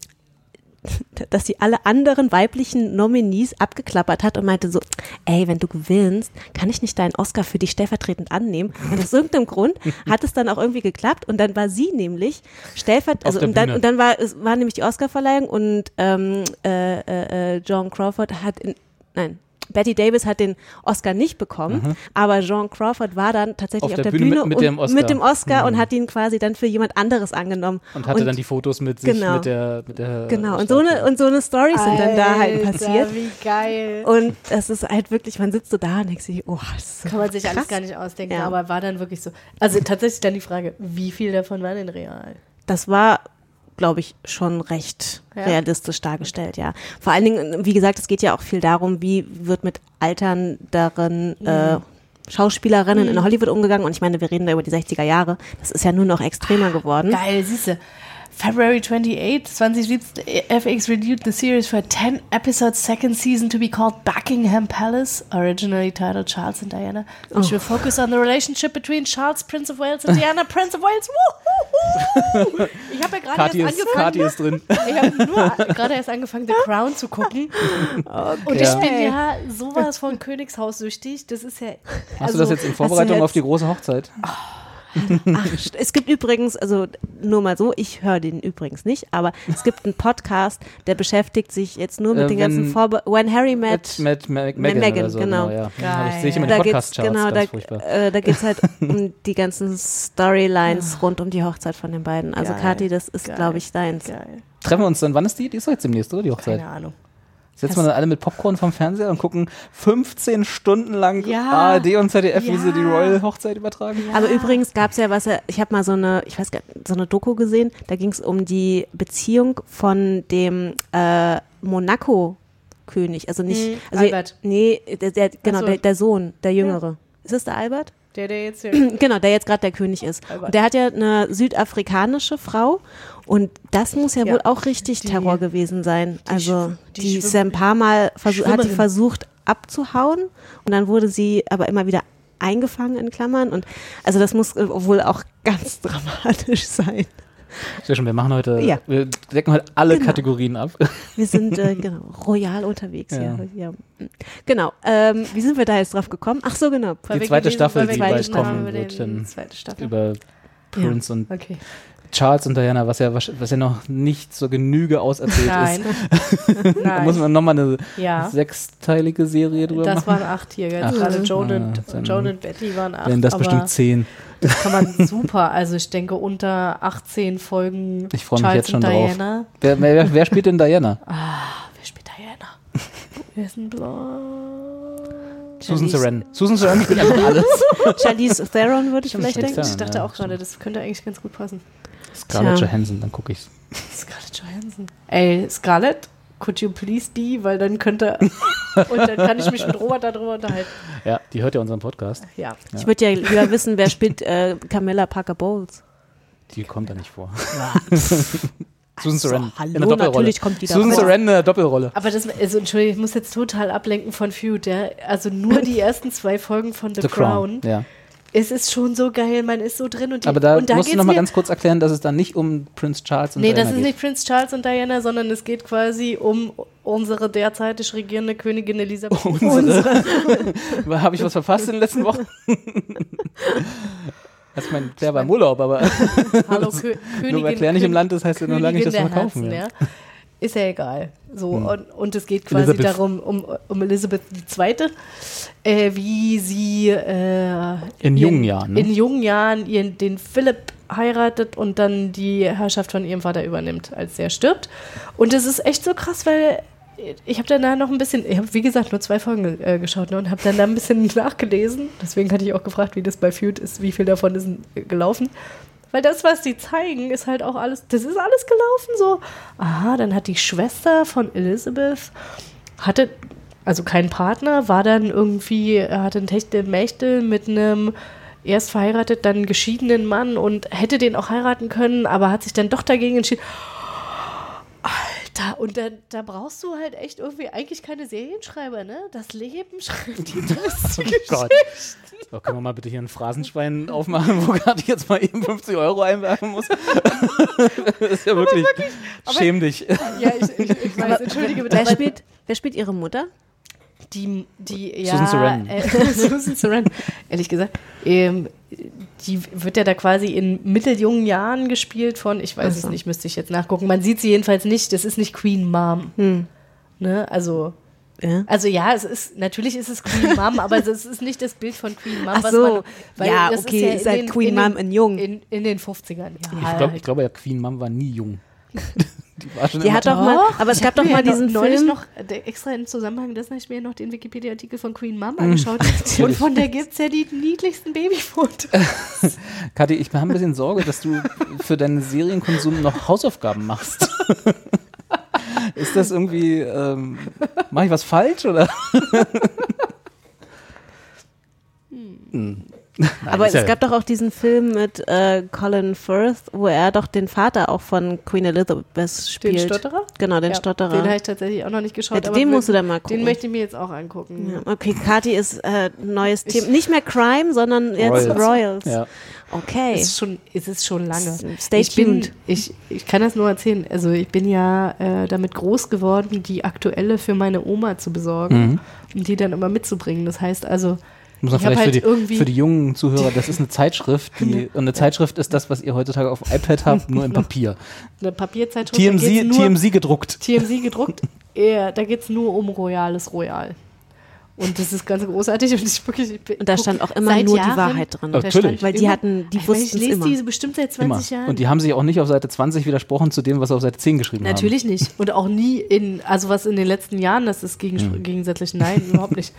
dass sie alle anderen weiblichen Nominees abgeklappert hat und meinte so, ey, wenn du gewinnst, kann ich nicht deinen Oscar für dich stellvertretend annehmen? Und aus irgendeinem Grund hat es dann auch irgendwie geklappt und dann war sie nämlich stellvertretend, also und dann, und dann war, es war nämlich die Oscarverleihung und ähm, äh, äh, äh, John Crawford hat in, nein, Betty Davis hat den Oscar nicht bekommen, aber Jean Crawford war dann tatsächlich Auf auf, der der, Bühne Bühne, mit- mit und, dem Oscar. mit dem Oscar und Mhm. hat ihn quasi dann für jemand anderes angenommen. Und hatte dann die Fotos mit sich, genau. mit der, mit der Genau, und so eine, und so eine Story sind dann da halt passiert. Wie geil. Und es ist halt wirklich, man sitzt so da und denkt sich, oh, das ist so Kann man sich krass. alles gar nicht ausdenken, Ja. aber war dann wirklich so. Also tatsächlich dann die Frage, wie viel davon war denn real? Das war, glaube ich, schon recht Ja? realistisch dargestellt, ja. Vor allen Dingen, wie gesagt, es geht ja auch viel darum, wie wird mit alternderen äh, Schauspielerinnen in Hollywood umgegangen. Und ich meine, wir reden da über die 60er Jahre. Das ist ja nur noch extremer geworden. Geil, siehst du. February 28, 2017, FX renewed the series for a 10 episode second season to be called Buckingham Palace, originally titled Charles and Diana, which Oh. will focus on the relationship between Charles, Prince of Wales, and Diana, Prince of Wales. Wuhuhu. <laughs> Ich habe ja gerade erst ist, angefangen. Kathi ist drin. <laughs> Ich habe nur gerade erst angefangen, The Crown zu gucken. Und ich bin ja sowas von Königshaus süchtig. Das ist ja. Hast also, du das jetzt in Vorbereitung jetzt- auf die große Hochzeit? Ach, es gibt übrigens, also nur mal so, ich höre den übrigens nicht, aber es gibt einen Podcast, der beschäftigt sich jetzt nur mit Äh, den ganzen wenn- Vorbe When Harry Met, Mit, mit, mit Meghan, Meghan, oder so, genau. ja. Geil. Ich sehe ich immer da die geht's genau, da, äh, da geht's halt <laughs> um die ganzen Storylines rund um die Hochzeit von den beiden. Also Geil, Kathi, das ist, glaube ich, deins. Geil. Treffen wir uns dann, wann ist die? Die ist doch jetzt demnächst, oder? Die Hochzeit. Keine Ahnung. Setzen wir dann alle mit Popcorn vom Fernseher und gucken 15 Stunden lang Ja. ARD und ZDF, wie sie Ja. die Royal-Hochzeit übertragen. Aber übrigens gab es ja was, ich habe mal so eine, ich weiß gar nicht, so eine Doku gesehen, da ging es um die Beziehung von dem äh, Monaco-König, also nicht, Mhm, also, Albert. Nee, der, der, genau, so. der, der Sohn, der Jüngere. Ist es der Albert? Der, der jetzt <clears throat> hier. Genau, der jetzt gerade der König ist. Und der hat ja eine südafrikanische Frau und das muss ja, Ja, wohl auch richtig die- Terror gewesen sein. also schw- die die, ist schwimm- ja ein paar Mal versuch, hat sie Schwimmerin. versucht abzuhauen und dann wurde sie aber immer wieder eingefangen in Klammern und also das muss äh, wohl auch <laughs> ganz dramatisch sein. Sehr schön, wir machen heute, Ja. wir decken heute alle Genau. Kategorien ab. <laughs> Wir sind äh, <laughs> genau royal unterwegs Ja. hier. Ja. Genau. Ähm, wie sind wir da jetzt drauf gekommen? Ach so, genau. Die zweite gelesen- Staffel, die bald kommen wird, dann über Prince und Okay. Charles und Diana, was ja, was ja noch nicht zur Genüge auserzählt Nein. <laughs> ist. Da muss Nein. man nochmal eine Ja. sechsteilige Serie drüber Das machen. waren acht hier. Gerade Joan, Ah, und, dann Joan und Betty waren acht. Wären das bestimmt zehn. Das kann man <laughs> super. Also ich denke unter 18 Folgen Ich freue mich jetzt schon und drauf. Diana. Wer, wer, wer spielt denn Diana? <laughs> Ah, wer spielt Diana? wer ist denn? Susan Sarandon. Susan Sarandon spielt einfach <laughs> alles. Charlize Theron würde ich vielleicht denken. Theron. Ich dachte ja, auch gerade, das könnte eigentlich ganz gut passen. Scarlett Tja. Johansson, dann gucke ich's. Scarlett Johansson. Ey, Scarlett, could you please be? Weil dann könnte. und dann kann ich mich mit Robert darüber unterhalten. Ja, die hört ja unseren Podcast. Ja. Ich würde ja lieber wissen, wer spielt äh, Camilla Parker Bowles. Die kommt da nicht vor. <laughs> Susan Sarandon. hallo, in der Doppelrolle. natürlich kommt die da Susan vor. Sarandon in der Doppelrolle. Aber das, also Entschuldigung, ich muss jetzt total ablenken von Feud, ja. Also nur die ersten zwei Folgen von The, The Crown. Crown. Ja. Es ist schon so geil, man ist so drin und die, Aber da und da musst du geht's noch mal mir- ganz kurz erklären, dass es da nicht um Prince Charles und Nee, Diana das ist geht. nicht Prince Charles und Diana, sondern es geht quasi um unsere derzeitig regierende Königin Elisabeth. <laughs> Unsere. <laughs> Habe ich was verpasst in den letzten Wochen? <laughs> Also ich meine, Claire war im Urlaub, aber Hallo, Kö Königin. nur weil Claire nicht im Land ist, heißt ja noch lange nicht, dass wir verkaufen Herzen, ja. Ist ja egal. So, Hm. und, und es geht quasi Elizabeth. darum, um, um Elizabeth II., äh, wie sie äh, In jungen Jahren, ne? In jungen Jahren ihren, den Philipp heiratet und dann die Herrschaft von ihrem Vater übernimmt, als der stirbt. Und es ist echt so krass, weil ich habe dann da noch ein bisschen, ich habe wie gesagt nur zwei Folgen äh, geschaut ne, und habe dann da ein bisschen <laughs> nachgelesen. Deswegen hatte ich auch gefragt, wie das bei Feud ist, wie viel davon ist äh, gelaufen. Weil das, was die zeigen, ist halt auch alles, das ist alles gelaufen so. Aha, dann hat die Schwester von Elizabeth, hatte, also keinen Partner, war dann irgendwie, hatte ein Techtel Mächtel mit einem erst verheiratet, dann geschiedenen Mann und hätte den auch heiraten können, aber hat sich dann doch dagegen entschieden. Alter, und da, da brauchst du halt echt irgendwie eigentlich keine Serienschreiber, ne? Das Leben schreibt die besten <laughs> Oh Gott. So, können wir mal bitte hier ein Phrasenschwein aufmachen, wo gerade ich jetzt mal eben 50 Euro einwerfen muss? <laughs> das ist ja wirklich, aber- schäm dich. Ja, ich, ich, ich weiß, entschuldige bitte. Wer spielt, wer spielt ihre Mutter? Die, die, ja, Susan Sarandon. Äh, <laughs> Susan Sarandon, ehrlich gesagt. Ähm, die wird ja da quasi in mitteljungen Jahren gespielt von, ich weiß Ach es nicht, müsste ich jetzt nachgucken. Man sieht sie jedenfalls nicht, das ist nicht Queen Mom. Hm. Ne? Also, Ja. also ja, es ist, natürlich ist es Queen Mom, aber es ist nicht das Bild von Queen Mom, Ach was so. man, weil Ja, das okay, ist ist ja halt in den, Queen in Mom den, in jung. In, in den 50ern, ja. Ich glaube, ich glaube ja, Queen Mom war nie jung. <laughs> die war schon Die hat doch mal, aber es Ich gab doch mal diesen neulich Film. noch äh, extra im Zusammenhang dessen habe ich mir noch den Wikipedia-Artikel von Queen Mom Mm, angeschaut. <laughs> und von der gibt es ja die niedlichsten Babyfotos. <laughs> Kathi, ich habe ein bisschen Sorge, dass du für deinen Serienkonsum noch Hausaufgaben machst. <laughs> Ist das irgendwie, ähm, mache ich was falsch oder? Hm. Nein, Aber es ja- gab doch auch diesen Film mit äh, Colin Firth, wo er doch den Vater auch von Queen Elizabeth spielt. Den Stotterer? Genau, den Ja, Stotterer. Den habe ich tatsächlich auch noch nicht geschaut. Ja, aber den musst du dann mal gucken. Den möchte ich mir jetzt auch angucken. Ja, okay, Kathi ist äh, neues Thema. Nicht mehr Crime, sondern jetzt Royals. Royals. Ja. Okay. Es ist schon, es ist schon lange. Stay ich bin, tuned. ich, ich kann das nur erzählen. Also ich bin ja äh, damit groß geworden, die aktuelle für meine Oma zu besorgen Mhm. und die dann immer mitzubringen. Das heißt also, Muss man ich habe vielleicht halt für, die, irgendwie für die jungen Zuhörer, das ist eine Zeitschrift, die, <laughs> und eine Zeitschrift ist das, was ihr heutzutage auf iPad <laughs> habt, nur in Papier. eine Papierzeitschrift. TMZ, nur, TMZ gedruckt. TMZ gedruckt. <laughs> ja, da geht es nur um Royales Royal. Und das ist ganz großartig. Und, ich wirklich, ich Und da guck, stand auch immer nur die Jahren- Wahrheit drin. da Natürlich. stand Weil die immer- hatten, die Weil wussten Ich es lese immer. diese bestimmt seit 20 Immer. Jahren. Und die haben sich auch nicht auf Seite 20 widersprochen zu dem, was sie auf Seite 10 geschrieben haben. Natürlich nicht. Und auch nie in, also was in den letzten Jahren, das ist gegen, Mhm. gegensätzlich, nein, überhaupt nicht.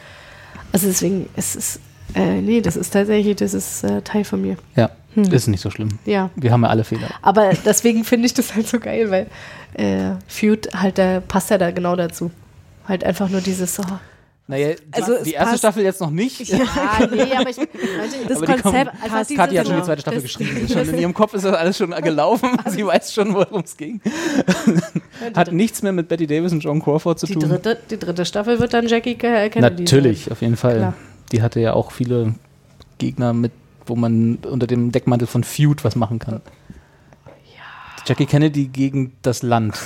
Also deswegen, es ist, äh, nee, das ist tatsächlich, das ist äh, Teil von mir. Ja, Hm. ist nicht so schlimm. Ja. Wir haben ja alle Fehler. Aber deswegen finde ich das halt so geil, weil äh, Feud halt, da passt ja da genau dazu. Halt einfach nur dieses, oh, Naja, die, Also die erste passt- Staffel jetzt noch nicht. ja, nee, aber ich, <laughs> Das Aber die kommen- Konzept passt. diese- Kathi hat schon die zweite Staffel das- geschrieben. <laughs> Schon in ihrem Kopf ist das alles schon gelaufen. <laughs> Sie weiß schon, worum es ging. Hat nichts mehr mit Betty Davis und John Crawford zu die tun. dritte, die dritte Staffel wird dann Jackie Ke- Kennedy. Natürlich, auf jeden Fall. Klar. Die hatte ja auch viele Gegner mit, wo man unter dem Deckmantel von Feud was machen kann. Jackie Kennedy gegen das Land.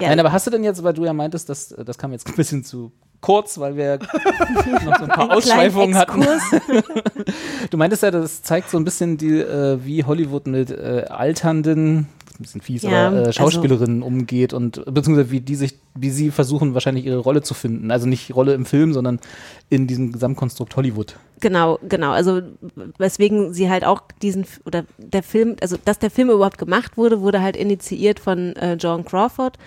Ja, Nein, aber hast du denn jetzt, weil du ja meintest, dass, das kam jetzt ein bisschen zu kurz, weil wir <laughs> noch so ein paar Ausschweifungen hatten. <laughs> Du meintest ja, das zeigt so ein bisschen, die, äh, wie Hollywood mit äh, alternden, ein bisschen fies, Ja, aber äh, also- Schauspielerinnen umgeht und beziehungsweise wie die sich, wie sie versuchen, wahrscheinlich ihre Rolle zu finden. Also nicht Rolle im Film, sondern in diesem Gesamtkonstrukt Hollywood. Genau, genau. Also weswegen sie halt auch diesen oder der Film, also dass der Film überhaupt gemacht wurde, wurde halt initiiert von äh, Joan Crawford,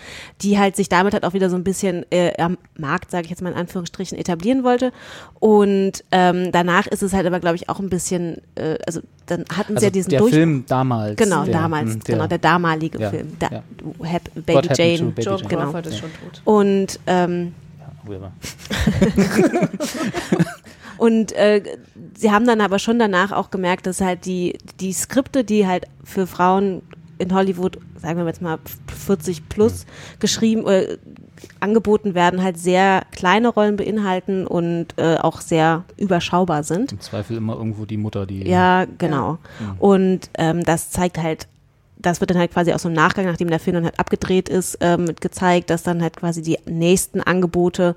die halt sich damit halt auch wieder so ein bisschen äh, am Markt, sage ich jetzt mal in Anführungsstrichen, etablieren wollte. Und ähm, danach ist es halt aber, glaube ich, auch ein bisschen, äh, also dann hatten sie Also ja diesen der Durch Film damals. Genau, der, damals, mh, genau, der damalige Ja, Film. Der, ja. What Baby happened Jane. to Baby Joe Jane? Genau. Crawford ist Ja. schon tot. Und ähm, Whoever. <laughs> Und äh, sie haben dann aber schon danach auch gemerkt, dass halt die, die Skripte, die halt für Frauen in Hollywood, sagen wir jetzt mal 40 plus geschrieben, äh, angeboten werden, halt sehr kleine Rollen beinhalten und äh, auch sehr überschaubar sind. Im Zweifel immer irgendwo die Mutter, die. Ja, genau. Ja. Und ähm, das zeigt halt, das wird dann halt quasi aus dem Nachgang, nachdem der Film dann halt abgedreht ist, ähm, gezeigt, dass dann halt quasi die nächsten Angebote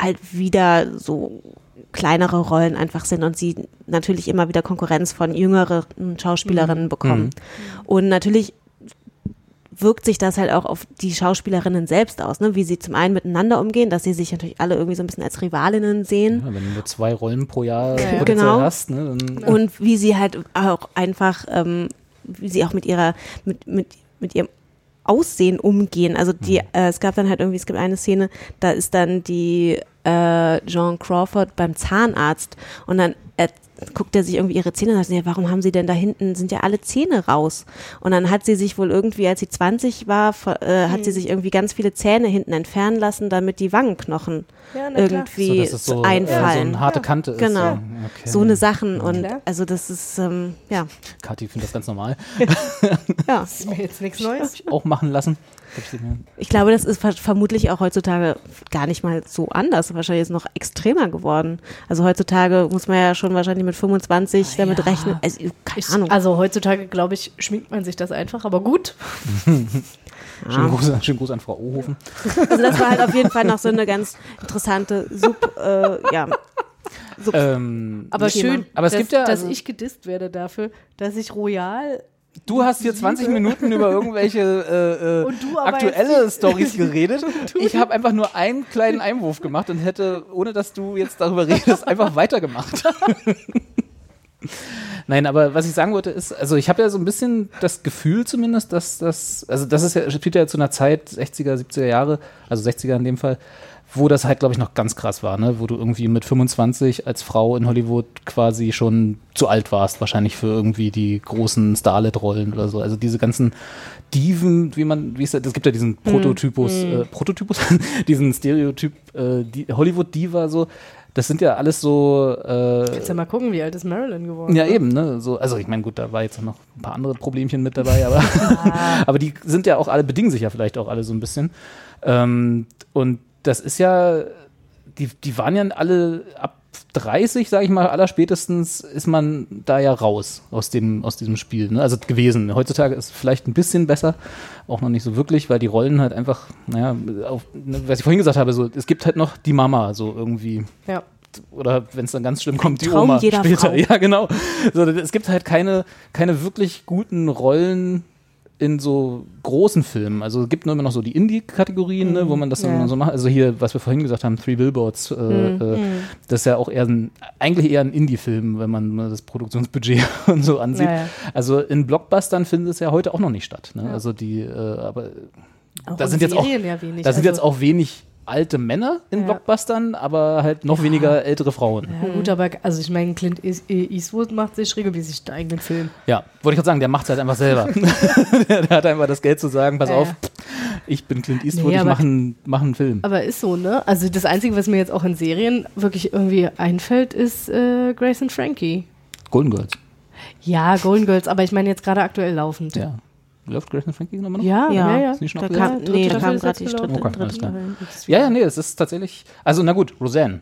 halt wieder so kleinere Rollen einfach sind und sie natürlich immer wieder Konkurrenz von jüngeren Schauspielerinnen Mhm. bekommen. Mhm. Und natürlich wirkt sich das halt auch auf die Schauspielerinnen selbst aus, ne? wie sie zum einen miteinander umgehen, dass sie sich natürlich alle irgendwie so ein bisschen als Rivalinnen sehen. Ja, wenn du nur zwei Rollen pro Jahr Ja, ja. Genau. hast, ne, dann Und wie sie halt auch einfach, ähm, wie sie auch mit ihrer, mit, mit, mit ihrem Aussehen umgehen. Also die, äh, es gab dann halt irgendwie, es gibt eine Szene, da ist dann die äh, John Crawford beim Zahnarzt und dann guckt er sich irgendwie ihre Zähne an und sagt, ja, warum haben sie denn da hinten, sind ja alle Zähne raus. Und dann hat sie sich wohl irgendwie, als sie 20 war, äh, hat sie sich irgendwie ganz viele Zähne hinten entfernen lassen, damit die Wangenknochen Ja, irgendwie So, so, einfallen. äh, so eine harte Kante ist, Genau. ja. Okay. So eine Sachen und Klar. also das ist, ähm, ja. Kathi findet das ganz normal. <laughs> ja. Das ist mir jetzt nichts Neues. Auch machen lassen. Ich glaube, das ist ver vermutlich auch heutzutage gar nicht mal so anders. Wahrscheinlich ist es noch extremer geworden. Also heutzutage muss man ja schon wahrscheinlich mit 25 damit rechnen. Also, keine Ich, Ahnung. also heutzutage, glaube ich, schminkt man sich das einfach, aber gut. <laughs> Schönen Gruß, schönen Gruß an Frau Ohofen. <laughs> Also das war halt auf jeden Fall noch so eine ganz interessante Sub, äh, ja. Sub Ähm, Aber schön, Aber es dass, gibt ja, dass also- ich gedisst werde dafür, dass ich Royal Du hast hier 20 Minuten über irgendwelche äh, äh, <laughs> aktuelle Stories <laughs> geredet. Ich habe einfach nur einen kleinen Einwurf gemacht und hätte, ohne dass du jetzt darüber redest, einfach weitergemacht. <laughs> Nein, aber was ich sagen wollte ist, also ich habe ja so ein bisschen das Gefühl zumindest, dass das, also das ist ja, spielt ja zu einer Zeit, 60er, 70er Jahre, also 60er in dem Fall, wo das halt, glaube ich, noch ganz krass war, ne? wo du irgendwie mit 25 als Frau in Hollywood quasi schon zu alt warst, wahrscheinlich für irgendwie die großen Starlet-Rollen oder so. Also diese ganzen Diven, wie man, wie ist das, es gibt ja diesen Prototypus, Mhm. äh, Prototypus, <laughs> diesen Stereotyp äh, die Hollywood-Diva so, das sind ja alles so äh, Kannst ja mal gucken, wie alt ist Marilyn geworden. ja, ne? eben, ne? So, also ich meine, gut, da war jetzt noch ein paar andere Problemchen mit dabei, aber, <laughs> <laughs> aber die sind ja auch alle, bedingen sich ja vielleicht auch alle so ein bisschen. Ähm, und das ist ja, die, die waren ja alle ab 30, sage ich mal, allerspätestens ist man da ja raus aus dem, aus diesem Spiel. Ne? Also gewesen. Heutzutage ist es vielleicht ein bisschen besser, auch noch nicht so wirklich, weil die Rollen halt einfach, naja, auf, ne, was ich vorhin gesagt habe, so, es gibt halt noch die Mama, so irgendwie Ja. oder wenn es dann ganz schlimm kommt, die Oma später. Frau. <laughs> Ja, genau. So, es gibt halt keine, keine wirklich guten Rollen in so großen Filmen. Also es gibt nur immer noch so die Indie-Kategorien, ne, wo man das dann Ja. so macht. Also hier, was wir vorhin gesagt haben, Three Billboards, äh, äh, das ist ja auch eher ein, eigentlich eher ein Indie-Film, wenn man das Produktionsbudget <laughs> und so ansieht. Ja, ja. Also in Blockbustern findet es ja heute auch noch nicht statt. Ne? Also die, äh, aber Auch da in sind jetzt auch, Serien ja wenig. da sind Also- jetzt auch wenig alte Männer in Ja. Blockbustern, aber halt noch weniger ältere Frauen. Ja, gut, aber also ich meine, Clint Eas- Eastwood macht sich regelmäßig einen eigenen Film. Ja, wollte ich gerade sagen, der macht es halt einfach selber. <laughs> <laughs> der, der hat einfach das Geld zu sagen, pass Ja, auf, ja. ich bin Clint Eastwood, Nee, ich mache einen, mach einen Film. Aber ist so, ne? Also das Einzige, was mir jetzt auch in Serien wirklich irgendwie einfällt, ist äh, Grace and Frankie. Golden Girls. Ja, Golden Girls, aber ich meine jetzt gerade aktuell laufend. Ja. Läuft Grace and Frankie nochmal noch? Ja, ja, Ja, ja. Ist die schon da kam, nee, da kam gerade die dritte. Okay, dritte. Ja, ja, nee, es ist tatsächlich. Also, na gut, Roseanne.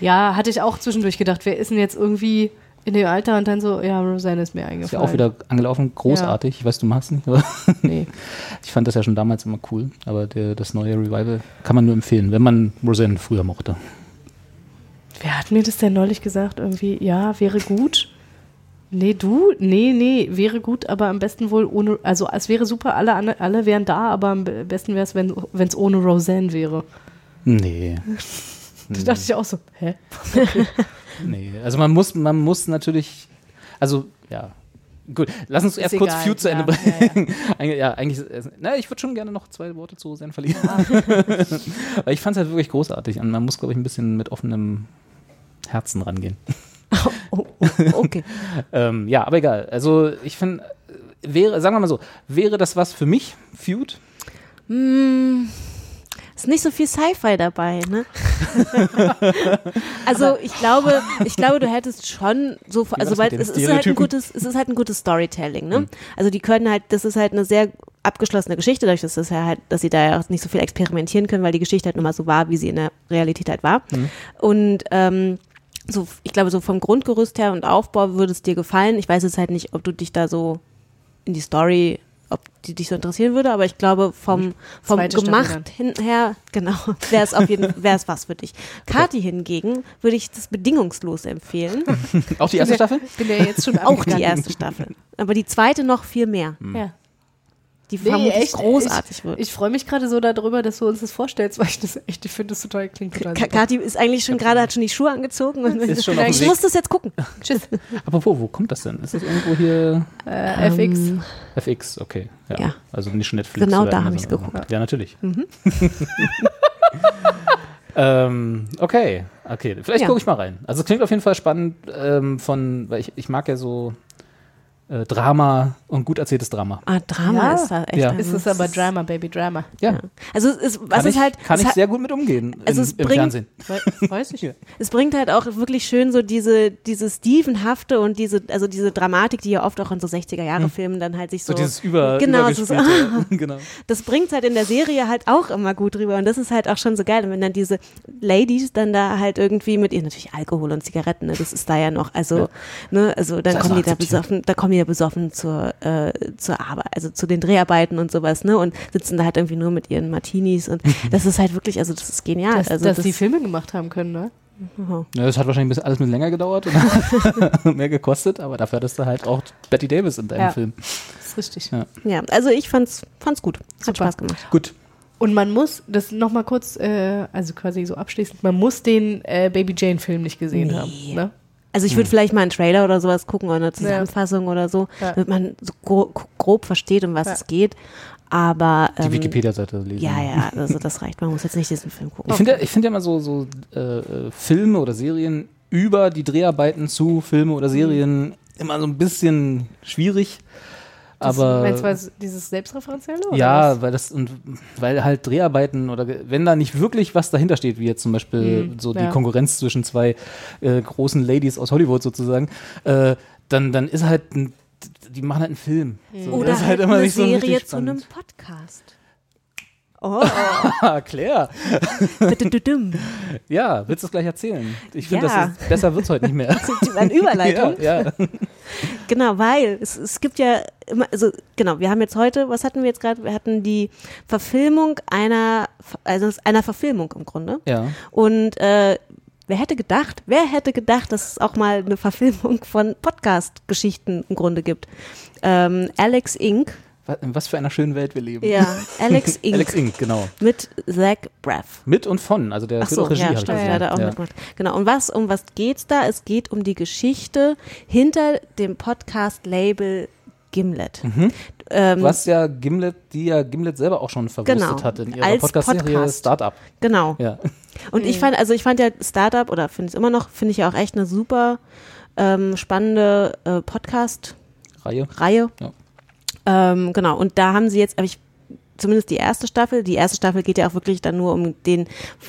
Ja, hatte ich auch zwischendurch gedacht, wer ist denn jetzt irgendwie in dem Alter und dann so, ja, Roseanne ist mir eingefallen. Ist ja auch wieder angelaufen, großartig. Ich weiß, du machst nicht, aber <laughs> Nee. ich fand das ja schon damals immer cool. Aber der, das neue Revival kann man nur empfehlen, wenn man Roseanne früher mochte. Wer hat mir das denn neulich gesagt? Irgendwie, ja, wäre gut. Nee, du? Nee, nee, wäre gut, aber am besten wohl ohne, also es wäre super, alle, alle wären da, aber am be- besten wäre es, wenn es ohne Roseanne wäre. Nee. <laughs> Da dachte ich auch so, hä? Nee, also man muss, man muss natürlich, also ja, gut, lass uns erst kurz egal, Feud zu Ende ja, ja, bringen. <laughs> Eig- ja, eigentlich, na, ich würde schon gerne noch zwei Worte zu Roseanne verlieren. <laughs> Weil ich fand es halt wirklich großartig und man muss, glaube ich, ein bisschen mit offenem Herzen rangehen. <laughs> Oh, oh, okay. <laughs> ähm, ja, aber egal. Also ich finde, wäre, sagen wir mal so, wäre das was für mich, Feud? Hm, ist nicht so viel Sci-Fi dabei, ne? also <laughs> ich glaube, ich glaube, du hättest schon so, also weil es ist halt ein gutes, es ist halt ein gutes Storytelling, ne? Mhm. Also die können halt, das ist halt eine sehr abgeschlossene Geschichte, dadurch, dass das ja halt, dass sie da ja auch nicht so viel experimentieren können, weil die Geschichte halt nur mal so war, wie sie in der Realität halt war. Mhm. Und ähm, so, ich glaube, so vom Grundgerüst her und Aufbau würde es dir gefallen. Ich weiß jetzt halt nicht, ob du dich da so in die Story, ob die dich so interessieren würde, aber ich glaube, vom, vom Zweite gemacht hinher, genau, <laughs> wäre es auf jeden wäre es was für dich. <laughs> Kati hingegen würde ich das bedingungslos empfehlen. <laughs> Auch die erste Staffel? Ich bin ja jetzt schon Auch die erste Staffel. Aber die zweite noch viel mehr. Ja. Die Nee, vermutlich echt, großartig ich, wird. Ich freue mich gerade so darüber, dass du uns das vorstellst, weil ich das echt, ich finde das total klingt total super. Kati ist eigentlich schon gerade, hat schon die Schuhe angezogen und Ist <laughs> schon ich muss das jetzt gucken. <laughs> Tschüss. Apropos, wo kommt das denn? Ist das irgendwo hier? Äh, FX. Ähm, FX, okay. Ja. Ja. Also nicht Netflix. Genau oder da hab Amazon ich's oder so. geguckt. Ja, natürlich. Mhm. <laughs> ähm, okay, okay. Vielleicht Ja. gucke ich mal rein. Also es klingt auf jeden Fall spannend ähm, von, weil ich, ich mag ja so äh, Drama und gut erzähltes Drama. Ah, Drama Ja. ist da echt. Ja. also Ist es es aber Drama, Baby Drama. Ja. Also es ist, was kann ist ich, halt, kann es ich hat- sehr gut mit umgehen Also in, es im bringt- Fernsehen. Weiß ich. <laughs> es bringt halt auch wirklich schön so diese, diese Stevenhafte und diese, also diese Dramatik, die ja oft auch in so 60er-Jahre-Filmen dann halt sich so. So dieses Über, genau, so, <laughs> genau. das bringt halt in der Serie halt auch immer gut rüber und das ist halt auch schon so geil. Und wenn dann diese Ladies dann da halt irgendwie mit ihr natürlich Alkohol und Zigaretten, ne, das ist da ja noch, also, Ja. ne, also dann Das kommen die da besoffen, da kommen die ja besoffen zur, äh, zur Arbeit, also zu den Dreharbeiten und sowas, ne, und sitzen da halt irgendwie nur mit ihren Martinis und <laughs> das ist halt wirklich, also das ist genial. Dass, also dass das, die Filme gemacht haben können, ne? Ja, das hat wahrscheinlich ein bisschen alles mit länger gedauert und <laughs> mehr gekostet, aber dafür hattest du halt auch Betty Davis in deinem Ja. Film. Das ist richtig. Ja. Ja, also ich fand's, fand's gut. Hat Super. Spaß gemacht. Gut. Und man muss, das nochmal kurz, äh, also quasi so abschließend, man muss den äh, Baby Jane-Film nicht gesehen Nee. haben. Ne? Also ich würde vielleicht mal einen Trailer oder sowas gucken oder eine Ja. Zusammenfassung oder so, Ja. damit man so gro grob versteht, um was Ja. es geht. Aber Die ähm, Wikipedia-Seite lesen. Ja, ja, also das reicht. Man muss jetzt nicht diesen Film gucken. Ich finde ja, ich finde ja immer so, so äh, äh, Filme oder Serien über die Dreharbeiten zu Filme oder Serien immer so ein bisschen schwierig. Das, Aber meinst du was, dieses Selbstreferenzielle? oder ja, was? weil das und weil halt Dreharbeiten oder wenn da nicht wirklich was dahinter steht, wie jetzt zum Beispiel Mhm, so die ja. Konkurrenz zwischen zwei äh, großen Ladies aus Hollywood sozusagen, äh, dann dann ist halt ein, die machen halt einen Film. So, Oder das ist halt immer eine nicht so Serie zu einem. Podcast. <laughs> Oh, Claire. Ja, willst du es gleich erzählen? Ich finde, Ja. das ist, besser wird's heute nicht mehr. Eine Überleitung. <laughs> Ja, ja. Genau, weil es, es gibt ja immer, also genau, wir haben jetzt heute, was hatten wir jetzt gerade? Wir hatten die Verfilmung einer, also einer Verfilmung im Grunde. ja. Und äh, wer hätte gedacht, wer hätte gedacht, dass es auch mal eine Verfilmung von Podcast-Geschichten im Grunde gibt? Ähm, Alex Inc. Was, in was für einer schönen Welt wir leben. Ja, <laughs> Alex Inc. Alex Inc., genau. mit Zach Braff. Mit und von, also der Ach so, auch Regie, ja, stimmt, der hat er auch ja. mitgemacht. Genau. Und was, um was geht's da? Es geht um die Geschichte hinter dem Podcast-Label Gimlet. Ähm, Was ja Gimlet, die ja Gimlet selber auch schon verwurstet Genau, hat in ihrer Podcast-Serie Podcast. Startup. Genau. Ja. Und ich fand, also ich fand ja Startup oder finde es immer noch, finde ich ja auch echt eine super ähm, spannende äh, Podcast-Reihe. Reihe. Ja. Ähm, genau. Und da haben sie jetzt, aber ich zumindest die erste Staffel. Die erste Staffel geht ja auch wirklich dann nur um den,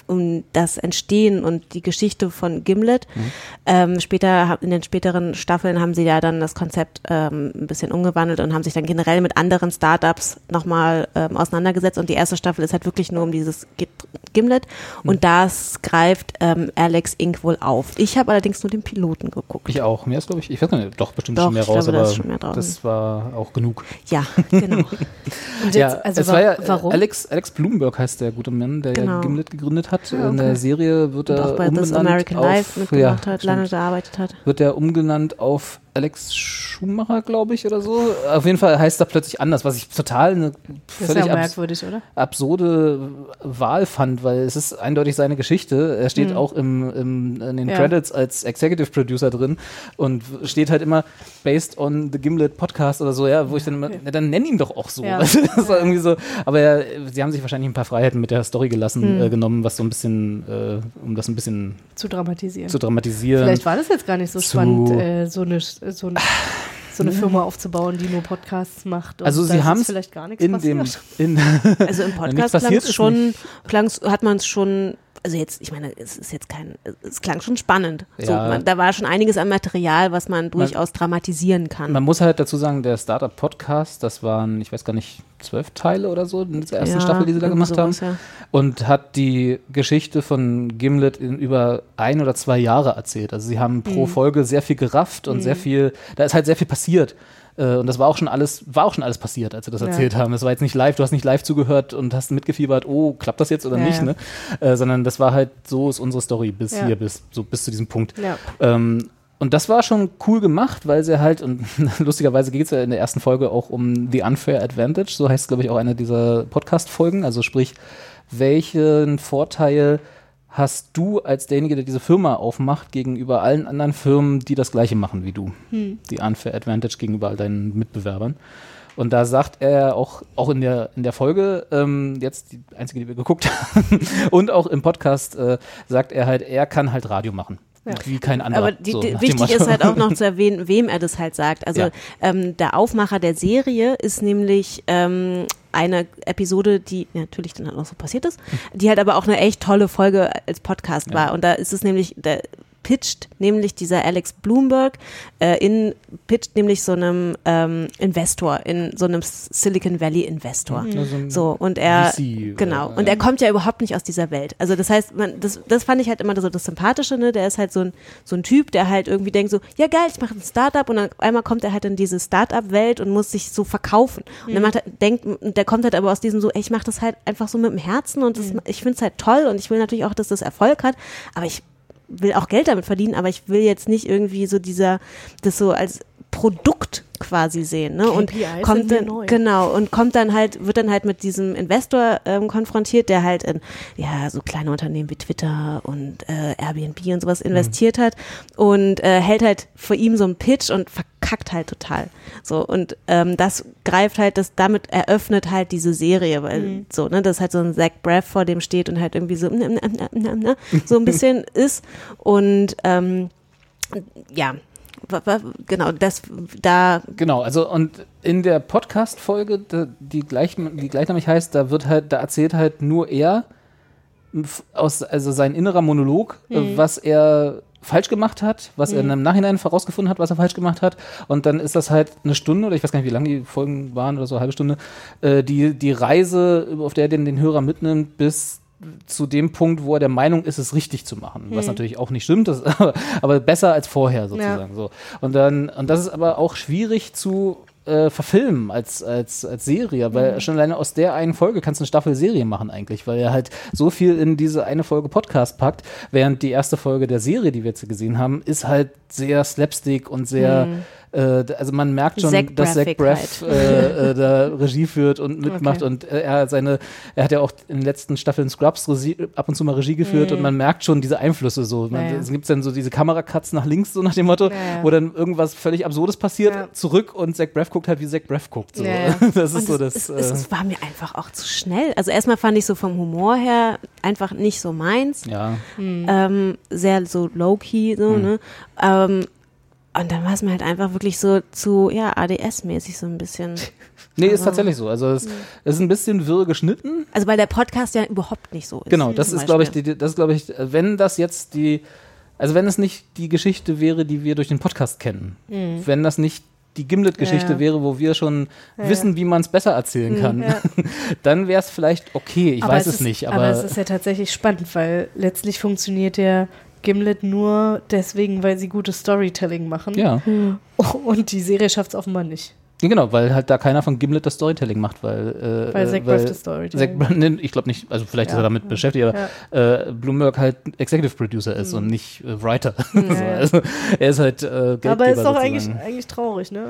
um das Entstehen und die Geschichte von Gimlet. Mhm. Ähm, später, in den späteren Staffeln haben sie ja dann das Konzept ähm, ein bisschen umgewandelt und haben sich dann generell mit anderen Startups nochmal ähm, auseinandergesetzt. Und die erste Staffel ist halt wirklich nur um dieses Gi- Gimlet. Mhm. Und das greift ähm, Alex Inc. wohl auf. Ich habe allerdings nur den Piloten geguckt. Ich auch. Mehr ist, glaube ich, ich weiß nicht, doch bestimmt Doch, schon mehr ich raus, glaube, da aber ist schon mehr draußen. das war auch genug. Ja, genau. <laughs> Und ja, jetzt, also es wa- war ja, warum? Alex, Alex Bloomberg heißt der gute Mann, der Genau. ja Gimlet gegründet hat. Ah, In der okay. Serie wird Und er auch bei This American auf, Life mitgemacht ja, hat, lange gearbeitet hat. wird er umgenannt auf Alex Schumacher, glaube ich, oder so. Auf jeden Fall heißt er plötzlich anders, was ich total eine völlig ja abs absurde Wahl fand, weil es ist eindeutig seine Geschichte. Er steht Mhm. auch im, im, in den Ja. Credits als Executive Producer drin und steht halt immer based on the Gimlet Podcast oder so, ja, wo ich dann immer, na, dann nenn ihn doch auch so. Ja. <laughs> Das war irgendwie so, aber ja, sie haben sich wahrscheinlich ein paar Freiheiten mit der Story gelassen, Mhm. äh, genommen, was so ein bisschen, äh, um das ein bisschen Zu dramatisieren. zu dramatisieren. Vielleicht war das jetzt gar nicht so spannend, äh, so eine, so ein, so eine Firma aufzubauen, die nur Podcasts macht. Und Also sie haben es vielleicht gar nichts in passiert. dem in Also im <laughs> Podcast klang passiert schon, klang's, hat man es schon, also jetzt, ich meine, es ist jetzt kein, es klang schon spannend. So, Ja. man, da war schon einiges an Material, was man durchaus dramatisieren kann. Man muss halt dazu sagen, der Startup Podcast, das waren, ich weiß gar nicht, zwölf Teile oder so in der ersten Ja, Staffel, die sie da gemacht haben. sowas, ja. Und hat die Geschichte von Gimlet in über ein oder zwei Jahre erzählt. Also sie haben pro Mhm. Folge sehr viel gerafft und Mhm. sehr viel, da ist halt sehr viel passiert. Äh, Und das war auch schon alles, war auch schon alles passiert, als sie das Ja. erzählt haben. Das war jetzt nicht live, du hast nicht live zugehört und hast mitgefiebert, oh, klappt das jetzt oder Ja, nicht, ne? Äh, sondern das war halt, so ist unsere Story bis hier, bis, so bis zu diesem Punkt. Ja. Ähm, und das war schon cool gemacht, weil sie halt, und <laughs> lustigerweise geht es ja in der ersten Folge auch um The Unfair Advantage, so heißt, glaube ich, auch eine dieser Podcast-Folgen. Also sprich, welchen Vorteil hast du als derjenige, der diese Firma aufmacht, gegenüber allen anderen Firmen, die das gleiche machen wie du? Hm. Die Unfair Advantage gegenüber all deinen Mitbewerbern. Und da sagt er auch, auch in der, in der Folge, ähm, jetzt die einzige, die wir geguckt <laughs> haben, und auch im Podcast äh, sagt er halt, er kann halt Radio machen. Ja. Wie kein anderer. Aber die, so die, wichtig ist halt auch noch zu <laughs> erwähnen, wem er das halt sagt. Also Ja. ähm, der Aufmacher der Serie ist nämlich ähm, eine Episode, die ja, natürlich dann halt auch so passiert ist, die halt aber auch eine echt tolle Folge als Podcast war. Und da ist es nämlich, da pitcht nämlich dieser Alex Bloomberg äh, in pitcht nämlich so einem ähm, Investor in so einem Silicon Valley Investor. Ja, so ein So und er VC, genau äh, und er kommt ja überhaupt nicht aus dieser Welt. Also das heißt, man, das, das fand ich halt immer so das Sympathische, ne? Der ist halt so ein so ein Typ, der halt irgendwie denkt so, ja geil, ich mache ein Startup und dann einmal kommt er halt in diese Startup-Welt und muss sich so verkaufen. Und dann macht er, denkt, der kommt halt aber aus diesem so, ey, ich mache das halt einfach so mit dem Herzen und das, ich finde es halt toll und ich will natürlich auch, dass das Erfolg hat, aber ich will auch Geld damit verdienen, aber ich will jetzt nicht irgendwie so dieser, das so als Produkt quasi sehen, ne? Und KPIs kommt dann, neu. genau, und kommt dann halt, wird dann halt mit diesem Investor ähm, konfrontiert, der halt in, ja, so kleine Unternehmen wie Twitter und äh, Airbnb und sowas investiert hat und äh, hält halt vor ihm so einen Pitch und verkackt halt total. So, und ähm, das greift halt, das, damit eröffnet halt diese Serie, weil Mhm. so, ne, dass halt so ein Zach Braff vor dem steht und halt irgendwie so, ne, ne, ne, so ein <laughs> bisschen ist und ähm, ja, genau, das da Genau, also und in der Podcast-Folge, die, gleich, die gleichnamig heißt, da wird halt, da erzählt halt nur er aus, also sein innerer Monolog, Mhm. was er falsch gemacht hat, was er Mhm. im Nachhinein herausgefunden hat, was er falsch gemacht hat. Und dann ist das halt eine Stunde, oder ich weiß gar nicht, wie lang die Folgen waren oder so, eine halbe Stunde, äh, die, die Reise, auf der er den, den Hörer mitnimmt, bis zu dem Punkt, wo er der Meinung ist, es richtig zu machen. Was Mhm. natürlich auch nicht stimmt, das, <laughs> aber, besser als vorher sozusagen. So. Und dann, und das ist aber auch schwierig zu äh, verfilmen als, als, als Serie, weil Mhm. schon alleine aus der einen Folge kannst du eine Staffel Serie machen eigentlich, weil er halt so viel in diese eine Folge Podcast packt, während die erste Folge der Serie, die wir jetzt gesehen haben, ist halt sehr slapstick und sehr Mhm. Äh, also man merkt schon, Zach dass Zach Braff halt. äh, äh, da Regie führt und mitmacht Okay. und äh, er hat seine, er hat ja auch in den letzten Staffeln Scrubs Regie, ab und zu mal Regie geführt Mhm. und man merkt schon diese Einflüsse so. Man, Ja, ja. Es gibt dann so diese Kameracuts nach links, so nach dem Motto, Ja, wo dann irgendwas völlig Absurdes passiert, zurück und Zach Braff guckt halt, wie Zach Braff guckt. So. <laughs> Das ist Und so es, das. es, äh, es, es war mir einfach auch zu schnell. Also erstmal fand ich so vom Humor her einfach nicht so meins. ja. Ähm, sehr so low-key, so, Hm. ne? Ähm, und dann war es mir halt einfach wirklich so zu, ja, ADS-mäßig so ein bisschen. <laughs> Nee, ist tatsächlich so. Also es, ist ein bisschen wirr geschnitten. Also weil der Podcast ja überhaupt nicht so ist. Genau, das ist, glaube ich, die, das glaube ich, wenn das jetzt die, also wenn es nicht die Geschichte wäre, die wir durch den Podcast kennen, Mhm. wenn das nicht die Gimlet-Geschichte Ja, wäre, wo wir schon Ja, Mhm, wissen, wie man es besser erzählen kann, ja. <laughs> dann wäre es vielleicht okay. Ich Aber weiß es, ist, nicht, aber, aber, es ist ja tatsächlich spannend, weil letztlich funktioniert ja Gimlet nur deswegen, weil sie gutes Storytelling machen. ja. Und die Serie schafft es offenbar nicht. Ja, Genau, weil halt da keiner von Gimlet das Storytelling macht, weil äh, Weil Zach Braff das Storytelling Zach nee, ich glaube nicht, also vielleicht ist Ja. er damit beschäftigt, aber äh, Bloomberg halt Executive Producer ist und nicht äh, Writer. <laughs> so, ja. also, er ist halt äh, Geldgeber Aber ist doch eigentlich, eigentlich traurig, ne?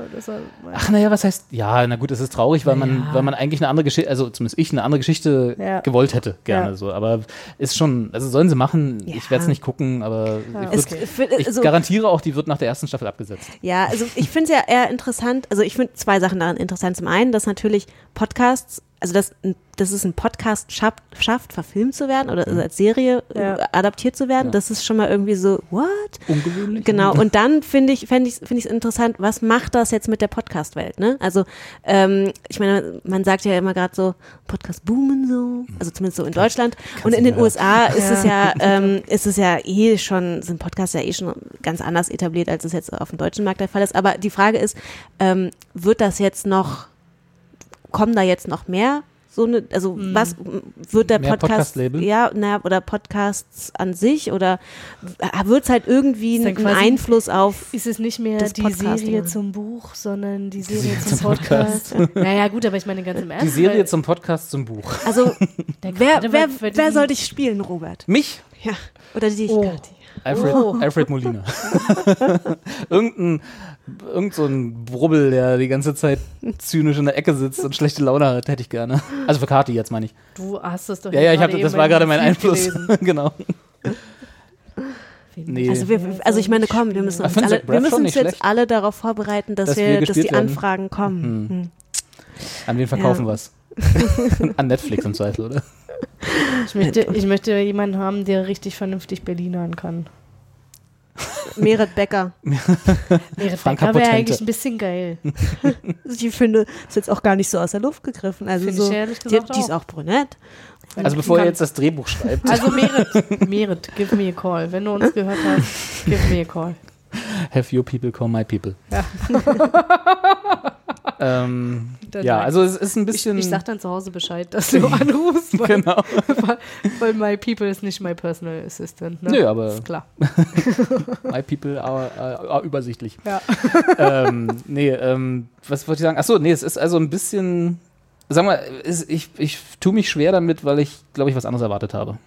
Ach naja, was heißt, ja, na gut, es ist traurig, weil man, Ja. weil man eigentlich eine andere Geschichte, also zumindest ich eine andere Geschichte Ja. gewollt hätte, gerne Ja. so. Aber ist schon, also sollen sie machen, Ja. ich werde es nicht gucken, aber Ja. ich, Es, würd, für, ich also, garantiere auch, die wird nach der ersten Staffel abgesetzt. Ja, also ich finde es ja eher interessant, also ich finde zwei Sachen daran interessant. Zum einen, dass natürlich Podcasts also dass, dass es ein Podcast schafft, schafft, verfilmt zu werden oder also als Serie Ja. äh, adaptiert zu werden, Ja. das ist schon mal irgendwie so, what? Ungewöhnlich. Genau, und dann finde ich, fände ich finde ich es interessant, was macht das jetzt mit der Podcast-Welt, ne? Also, ähm, ich meine, man sagt ja immer gerade so, Podcast boomen so, also zumindest so in Deutschland. Und in den USA ist es ja, <laughs> ähm, ist es ja eh schon, sind Podcasts ja eh schon ganz anders etabliert, als es jetzt auf dem deutschen Markt der Fall ist. Aber die Frage ist, ähm, wird das jetzt noch, kommen da jetzt noch mehr? So eine, also was wird der Mehr Podcast, Podcast-Label? ja, na, oder Podcasts an sich oder wird es halt irgendwie einen Einfluss auf Ist es nicht mehr die. Serie zum Buch, sondern die Serie, Serie zum, zum Podcast? Podcast. naja, gut, aber ich meine ganz im Ernst. Die Serie weil zum Podcast zum Buch. Also, <laughs> wer, wer, wer soll dich spielen, Robert? Mich? Ja. Oder dich, Oh. Kathi? Alfred, Oh. Alfred Molina. <laughs> Irgendein irgend so ein Brubbel, der die ganze Zeit zynisch in der Ecke sitzt und schlechte Laune hat, hätte ich gerne. Also für Kati jetzt meine ich. Du hast es doch Ja, ja, ich hab, das war in gerade mein Einfluss. <laughs> genau. Nee. Also, wir, also ich meine, komm, wir müssen uns, alle, wir müssen uns jetzt schlecht. alle darauf vorbereiten, dass, Dass wir, wir dass die werden. Anfragen kommen. Hm. Hm. An wen verkaufen Ja. wir's? <laughs> An Netflix im Zweifel, oder? Ich möchte, ich möchte jemanden haben, der richtig vernünftig Berlinern kann. Meret Becker. <laughs> Meret Franka Becker wäre eigentlich ein bisschen geil. <laughs> Ich finde, ist jetzt auch gar nicht so aus der Luft gegriffen. Also Finde ich so, ehrlich die, gesagt die ist auch. brünett. Also bevor Kann- jetzt das Drehbuch schreibt, Also Meret, Meret, give me a call. Wenn du uns gehört hast, give me a call. have your people call my people. Ja. <laughs> Ähm, ja, also es ist ein bisschen. Ich, ich sag dann zu Hause Bescheid, dass du <laughs> anrufst, weil, Genau. weil, weil my people ist nicht my personal assistant. Ne? Nö, aber- Ist klar. <laughs> My people are, are, are übersichtlich. Ja. <laughs> ähm, nee, ähm, was wollte ich sagen? Achso, nee, es ist also ein bisschen. Sag mal, es, ich, ich tue mich schwer damit, weil ich, glaube ich, was anderes erwartet habe.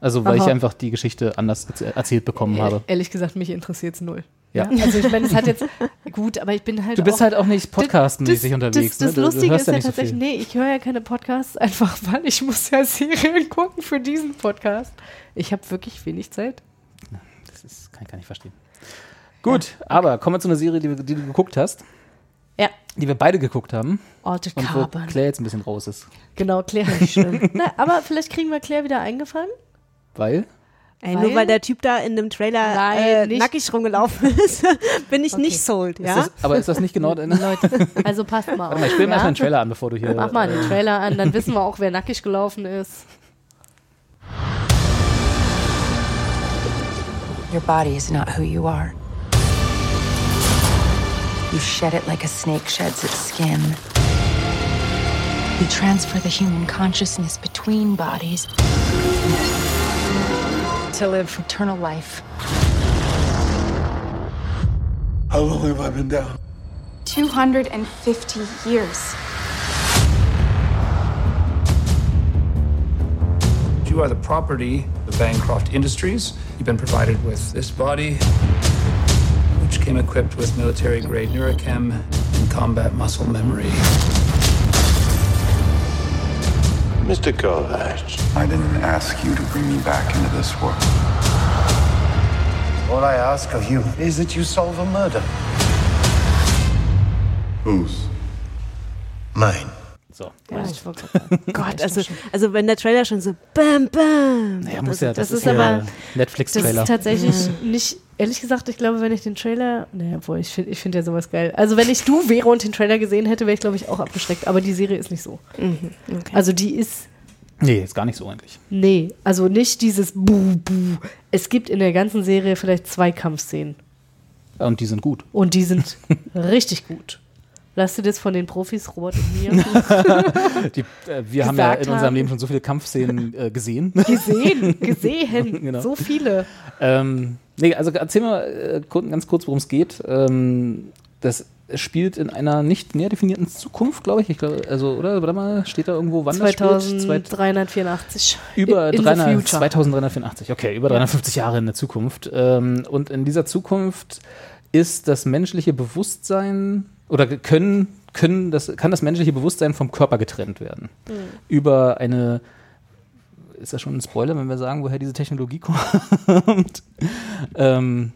Also, weil Aha. ich einfach die Geschichte anders erz- erzählt bekommen habe. Ehrlich gesagt, mich interessiert es null. Ja. Also ich meine, es hat jetzt gut, aber ich bin halt Du bist auch, halt auch nicht podcastmäßig unterwegs. Das, das ne? Lustige ist ja ja so tatsächlich, viel. nee, ich höre ja keine Podcasts, <laughs> einfach weil ich muss ja Serien gucken für diesen Podcast. Ich habe wirklich wenig Zeit. Das ist, kann ich gar nicht verstehen. Gut, aber kommen wir zu einer Serie, die, die du geguckt hast. Ja. Die wir beide geguckt haben. Altered Und wo Carbon. Claire jetzt ein bisschen raus ist. Genau, Claire nicht schlimm. <laughs> Na, aber vielleicht kriegen wir Claire wieder eingefangen. Weil? Ey, Weil- nur weil der Typ da in dem Trailer Nein, äh, nackig rumgelaufen <laughs> ist, bin ich nicht sold, ja? Ist das, aber ist das nicht genau deine. Leute, also passt mal <laughs> auf. mal, ich spiel mal ja? erstmal den Trailer an, bevor du hier. Mach mal den äh, Trailer an, dann wissen wir auch, wer nackig gelaufen ist. Your body is not who you are. You shed it like a snake sheds its skin. You transfer the human consciousness between bodies to live eternal life. How long have I been down? 250 years. You are the property of Bancroft Industries. You've been provided with this body, which came equipped with military grade neurochem and combat muscle memory. Mr. Kovacs. I didn't ask you to bring me back into this world. All I ask of you is that you solve a murder. Whose? Mine. So. Ja, ich wollte. <laughs> Gott, also, also wenn der Trailer schon so bam, bam. Naja, muss ja, das, das ist, ist aber- Das Netflix-Trailer. ist tatsächlich <laughs> nicht, ehrlich gesagt, ich glaube, wenn ich den Trailer, naja, obwohl ich finde ich find ja sowas geil. Also wenn ich du wäre und den Trailer gesehen hätte, wäre ich, glaube ich, auch abgeschreckt. Aber die Serie ist nicht so. Mhm, okay. Also die ist, Nee, ist gar nicht so eigentlich. nee, also nicht dieses Buh, Buh. Es gibt in der ganzen Serie vielleicht zwei Kampfszenen. Und die sind gut. Und die sind <laughs> richtig gut. Lass dir das von den Profis, Robert und mir, <laughs> Die, äh, wir haben ja in unserem haben. Leben schon so viele Kampfszenen äh, gesehen. gesehen, gesehen. <laughs> Genau. So viele. ähm, nee, also erzähl mal äh, ganz kurz, worum es geht. Ähm, das spielt in einer nicht näher definierten Zukunft, glaube ich. ich glaub, also, oder? Warte mal, steht da irgendwo, wann das spielt? Zwei- 2384. Über in the 300, future. 2384, okay, über 350 Jahre in der Zukunft. Ähm, und in dieser Zukunft ist das menschliche Bewusstsein oder können, können das, kann das menschliche Bewusstsein vom Körper getrennt werden. Mhm. Über eine, ist das schon ein Spoiler, wenn wir sagen, woher diese Technologie <laughs> kommt? ähm,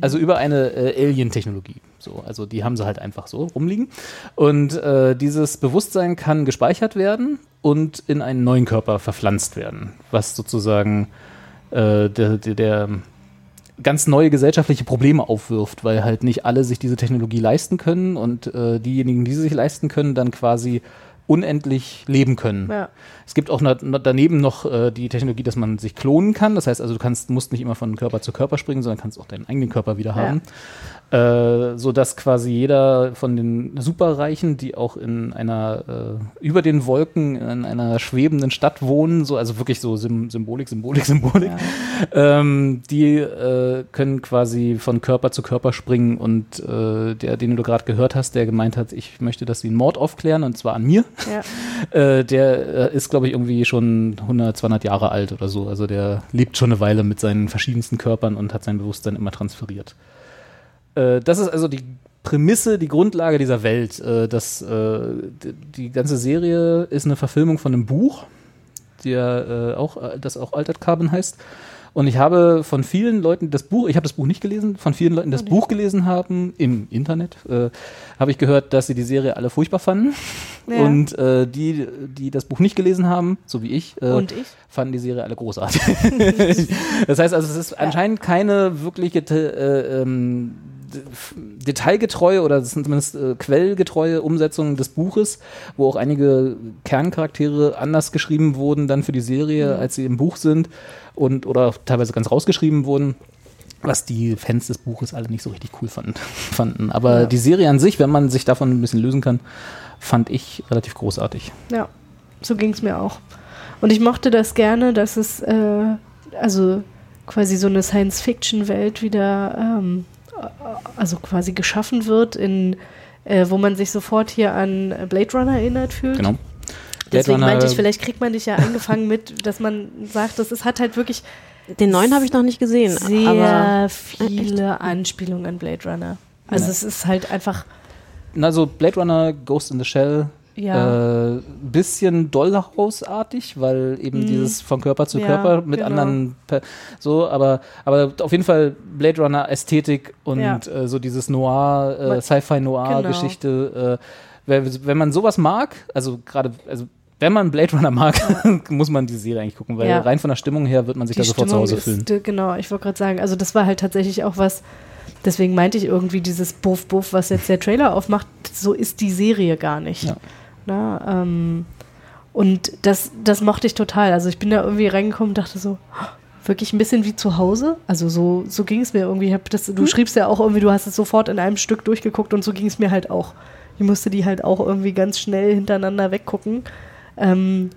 Also über eine äh, Alien-Technologie. So, also die haben sie halt einfach so rumliegen. Und äh, dieses Bewusstsein kann gespeichert werden und in einen neuen Körper verpflanzt werden, was sozusagen äh, der, der, der ganz neue gesellschaftliche Probleme aufwirft, weil halt nicht alle sich diese Technologie leisten können und äh, diejenigen, die sie sich leisten können, dann quasi unendlich leben können. Ja. Es gibt auch daneben noch äh, die Technologie, dass man sich klonen kann. Das heißt also, du kannst, musst nicht immer von Körper zu Körper springen, sondern kannst auch deinen eigenen Körper wieder haben. Äh, so dass quasi jeder von den Superreichen, die auch in einer äh, über den Wolken in einer schwebenden Stadt wohnen, so also wirklich so Sym Symbolik, Symbolik, <laughs> Symbolik, ähm, die äh, können quasi von Körper zu Körper springen und äh, der, den du gerade gehört hast, der gemeint hat, ich möchte, dass sie einen Mord aufklären und zwar an mir, Ja. <laughs> äh, der äh, ist glaube ich irgendwie schon 100, 200 Jahre alt oder so. Also der lebt schon eine Weile mit seinen verschiedensten Körpern und hat sein Bewusstsein immer transferiert. Äh, das ist also die Prämisse, die Grundlage dieser Welt. Äh, das, äh, die ganze Serie ist eine Verfilmung von einem Buch, der, äh, auch, das auch Altered Carbon heißt. Und ich habe von vielen Leuten das Buch, ich habe das Buch nicht gelesen, von vielen Leuten, die das Buch gelesen haben im Internet, äh, habe ich gehört, dass sie die Serie alle furchtbar fanden. Ja. Und äh, die, die das Buch nicht gelesen haben, so wie ich, äh, ich? fanden die Serie alle großartig. <laughs> das heißt also, es ist anscheinend keine wirkliche äh, ähm, detailgetreue oder es sind zumindest äh, quellgetreue Umsetzung des Buches, wo auch einige Kerncharaktere anders geschrieben wurden dann für die Serie, Mhm. als sie im Buch sind und oder teilweise ganz rausgeschrieben wurden. Was die Fans des Buches alle nicht so richtig cool fanden. <laughs> fanden. Aber Ja. die Serie an sich, wenn man sich davon ein bisschen lösen kann, fand ich relativ großartig. Ja, so ging es mir auch. Und ich mochte das gerne, dass es äh, also quasi so eine Science-Fiction-Welt wieder ähm, äh, also quasi geschaffen wird, in, äh, wo man sich sofort hier an Blade Runner erinnert fühlt. Genau. Deswegen Blade meinte ich, Runner- vielleicht kriegt man dich ja angefangen mit, dass man sagt, das ist, hat halt wirklich Den neuen habe ich noch nicht gesehen. sehr aber viele Anspielungen an Blade Runner. Also Ja. es ist halt einfach Also Blade Runner, Ghost in the Shell, Ja. äh, bisschen Dollhausartig, weil eben Mhm. dieses von Körper zu Ja, Körper mit genau. anderen per- so, aber aber auf jeden Fall Blade Runner Ästhetik und Ja. äh, so dieses Noir, äh, Man- Sci-Fi Noir Genau. Geschichte. Äh, wenn, wenn man sowas mag, also gerade also wenn man Blade Runner mag, <laughs> muss man die Serie eigentlich gucken, weil Ja. rein von der Stimmung her wird man sich da sofort zu Hause ist, fühlen. d- Genau, ich wollte gerade sagen, also das war halt tatsächlich auch was, deswegen meinte ich irgendwie dieses Buff Buff, was jetzt der Trailer aufmacht, so ist die Serie gar nicht. Ja. Na, ähm, und das, das mochte ich total. Also ich bin da irgendwie reingekommen und dachte so, wirklich ein bisschen wie zu Hause. Also so, so ging es mir irgendwie. Das, du schriebst ja auch irgendwie, du hast es sofort in einem Stück durchgeguckt und so ging es mir halt auch. Ich musste die halt auch irgendwie ganz schnell hintereinander weggucken. Ähm, ne,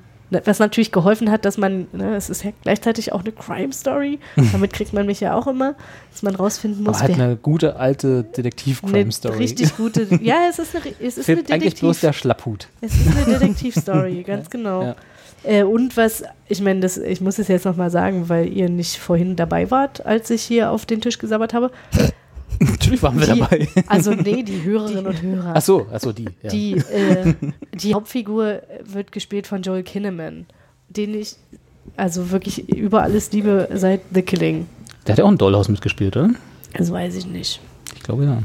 was natürlich geholfen hat, dass man, ne, es ist ja gleichzeitig auch eine Crime-Story. <laughs> Damit kriegt man mich ja auch immer, dass man rausfinden muss, Aber halt eine gute alte Detektiv-Crime-Story. richtig gute. <laughs> Ja, es ist eine, es ist Fehlt eine eigentlich Detektiv. bloß der Schlapphut. Es ist eine Detektivstory, <laughs> ganz genau. Ja. Äh, und was, ich meine, das, ich muss es jetzt nochmal sagen, weil ihr nicht vorhin dabei wart, als ich hier auf den Tisch gesabbert habe. Natürlich waren wir Die- dabei. Also nee, die Hörerinnen und Hörer. Ach so, ach so, die. Ja. Die, äh, die Hauptfigur wird gespielt von Joel Kinnaman, den ich also wirklich über alles liebe seit The Killing. Der hat ja auch ein Dollhaus mitgespielt, oder? Das weiß ich nicht. Ich glaube ja.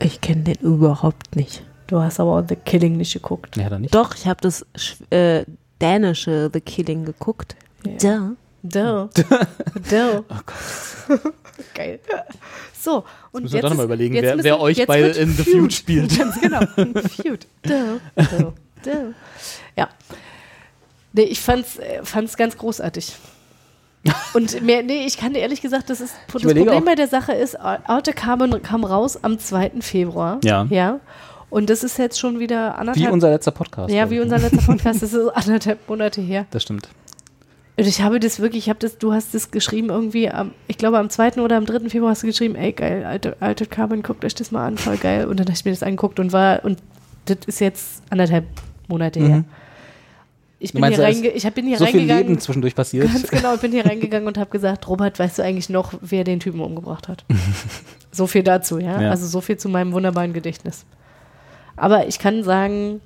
ich kenne den überhaupt nicht. Du hast aber auch The Killing nicht geguckt. Ja, dann nicht. Doch, ich habe das äh, dänische The Killing geguckt. Da. Duh. <laughs> Duh. Oh Gott. <laughs> Geil. So, und müssen wir jetzt doch noch mal ist- überlegen, jetzt wer- müssen- wer euch jetzt wird in The Feud spielt. <laughs> Ganz genau. Feud. Duh. Duh. Duh. Ja. Nee, ich fand's, äh, fand's ganz großartig. Und mehr, nee, ich kann dir ehrlich gesagt, das ist das Problem auch- bei der Sache ist, Outer Carbon kam raus am 2. Februar. Ja. Ja. Und das ist jetzt schon wieder anderthalb. Wie unser letzter Podcast. ja, wie unser letzter Podcast. Das ist anderthalb Monate her. Das stimmt. Ich habe das wirklich, ich habe das, du hast das geschrieben irgendwie, am, ich glaube am 2. oder am 3. Februar hast du geschrieben, ey geil, alte, alte Carbon, guckt euch das mal an, voll geil. Und dann habe ich mir das angeguckt und war, und das ist jetzt anderthalb Monate her. Mhm. Ich bin, meinst, hier reinge ich bin hier so viel reingegangen. Leben zwischendurch passiert. Ganz genau, ich bin hier reingegangen und habe gesagt, Robert, weißt du eigentlich noch, wer den Typen umgebracht hat? <laughs> so viel dazu, ja? Ja. Also so viel zu meinem wunderbaren Gedächtnis. Aber ich kann sagen,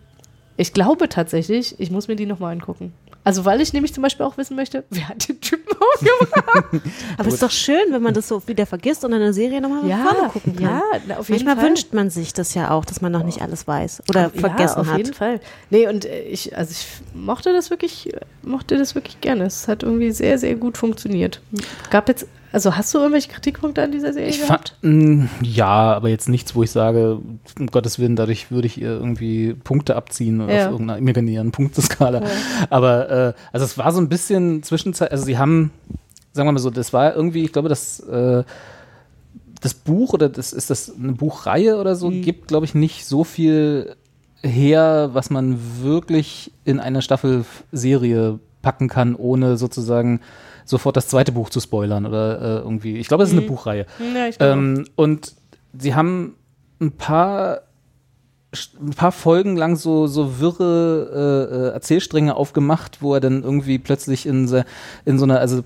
ich glaube tatsächlich, ich muss mir die nochmal angucken. Also weil ich nämlich zum Beispiel auch wissen möchte, wer hat den Typen <laughs> <laughs> Aber es ist doch schön, wenn man das so wieder vergisst und dann eine Serie nochmal Ja, vorne gucken kann. ja, auf jeden Manchmal Fall. wünscht man sich das ja auch, dass man noch nicht alles weiß oder ja, vergessen auf hat. jeden Fall. Nee, und äh, ich, also ich mochte das wirklich, mochte das wirklich gerne. Es hat irgendwie sehr, sehr gut funktioniert. Gab jetzt, also hast du irgendwelche Kritikpunkte an dieser Serie Ich gehabt? fand, mh, ja, aber jetzt nichts, wo ich sage, um Gottes Willen, dadurch würde ich ihr irgendwie Punkte abziehen oder Ja. auf irgendeiner imaginären Punkteskala. Ja. Aber äh, also es war so ein bisschen Zwischenzeit, also sie haben, sagen wir mal so, das war irgendwie, ich glaube, das äh, das Buch oder das ist das eine Buchreihe oder so, gibt, glaube ich, nicht so viel her, was man wirklich in eine Staffel Serie packen kann, ohne sozusagen sofort das zweite Buch zu spoilern oder äh, irgendwie. Ich glaube, es ist eine Mhm. Buchreihe. Ja, ich ähm, und sie haben ein paar ein paar Folgen lang so, so wirre äh, äh, Erzählstränge aufgemacht, wo er dann irgendwie plötzlich in, so- in so einer, also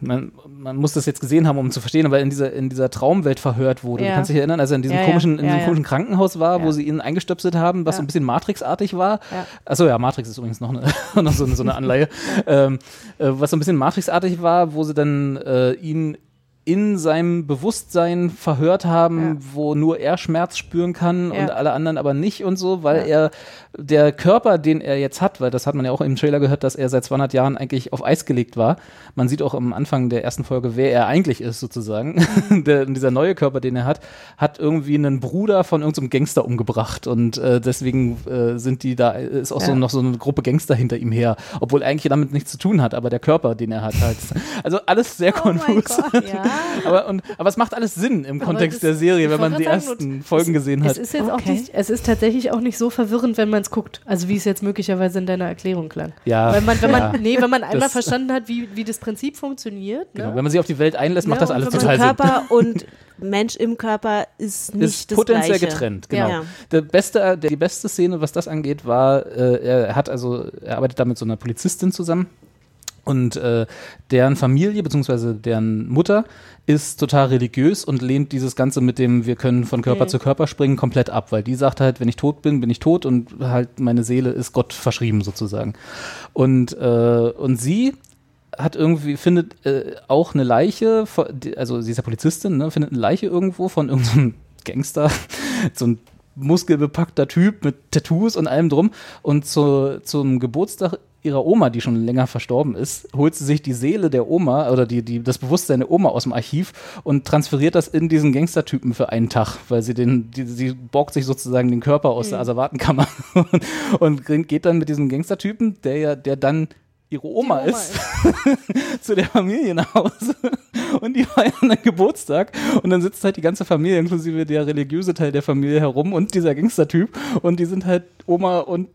man, man muss das jetzt gesehen haben, um zu verstehen, aber in dieser, in dieser Traumwelt verhört wurde. Ja. Du kannst dich erinnern, als er in diesem Ja, komischen, in diesem komischen Krankenhaus war, wo sie ihn eingestöpselt haben, was so ein bisschen Matrix-artig war. Ja. Achso, ja, Matrix ist übrigens noch, eine, <laughs> noch so, eine, so eine Anleihe. ähm, äh, was so ein bisschen Matrix-artig war, wo sie dann äh, ihn in seinem Bewusstsein verhört haben, wo nur er Schmerz spüren kann Ja. und alle anderen aber nicht und so, weil er der Körper, den er jetzt hat, weil das hat man ja auch im Trailer gehört, dass er seit 200 Jahren eigentlich auf Eis gelegt war. Man sieht auch am Anfang der ersten Folge, wer er eigentlich ist sozusagen. <laughs> der, dieser neue Körper, den er hat, hat irgendwie einen Bruder von irgendeinem Gangster umgebracht und äh, deswegen äh, sind die da, ist auch so Ja. noch so eine Gruppe Gangster hinter ihm her, obwohl eigentlich damit nichts zu tun hat, aber der Körper, den er hat, halt. <laughs> Also alles sehr konfus. <laughs> aber, und, aber es macht alles Sinn im Aber Kontext der Serie, wenn man die ersten Folgen gesehen hat. Es ist jetzt auch nicht, es ist tatsächlich auch nicht so verwirrend, wenn man es guckt. Also wie es jetzt möglicherweise in deiner Erklärung klang. Ja, Weil man, wenn man, ja. nee, wenn man einmal Das- verstanden hat, wie, wie das Prinzip funktioniert, Genau, ne? wenn man sich auf die Welt einlässt, macht Ja, das alles wenn total man Sinn. Körper und Mensch im Körper ist nicht ist das potenziell Gleiche. getrennt, genau. Ja. Der beste, der, die beste Szene, was das angeht, war, äh, er hat also, er arbeitet da mit so einer Polizistin zusammen und äh, deren Familie beziehungsweise deren Mutter ist total religiös und lehnt dieses Ganze mit dem, wir können von Körper Mhm. zu Körper springen, komplett ab, weil die sagt halt, wenn ich tot bin, bin ich tot und halt meine Seele ist Gott verschrieben sozusagen. Und, äh, und sie hat irgendwie, findet äh, auch eine Leiche, also sie ist ja Polizistin, ne, findet eine Leiche irgendwo von irgendeinem <laughs> Gangster, <laughs> so ein muskelbepackter Typ mit Tattoos und allem drum. Und zu, zum Geburtstag ihrer Oma, die schon länger verstorben ist, holt sie sich die Seele der Oma oder die, die, das Bewusstsein der Oma aus dem Archiv und transferiert das in diesen Gangstertypen für einen Tag, weil sie den, die, sie borgt sich sozusagen den Körper aus der Asservatenkammer <laughs> und, und geht dann mit diesem Gangstertypen, der ja, der dann ihre Oma, ist, <laughs> zu der Familie nach Hause. Und die feiern dann Geburtstag und dann sitzt halt die ganze Familie, inklusive der religiöse Teil der Familie herum und dieser Gangstertyp und die sind halt Oma und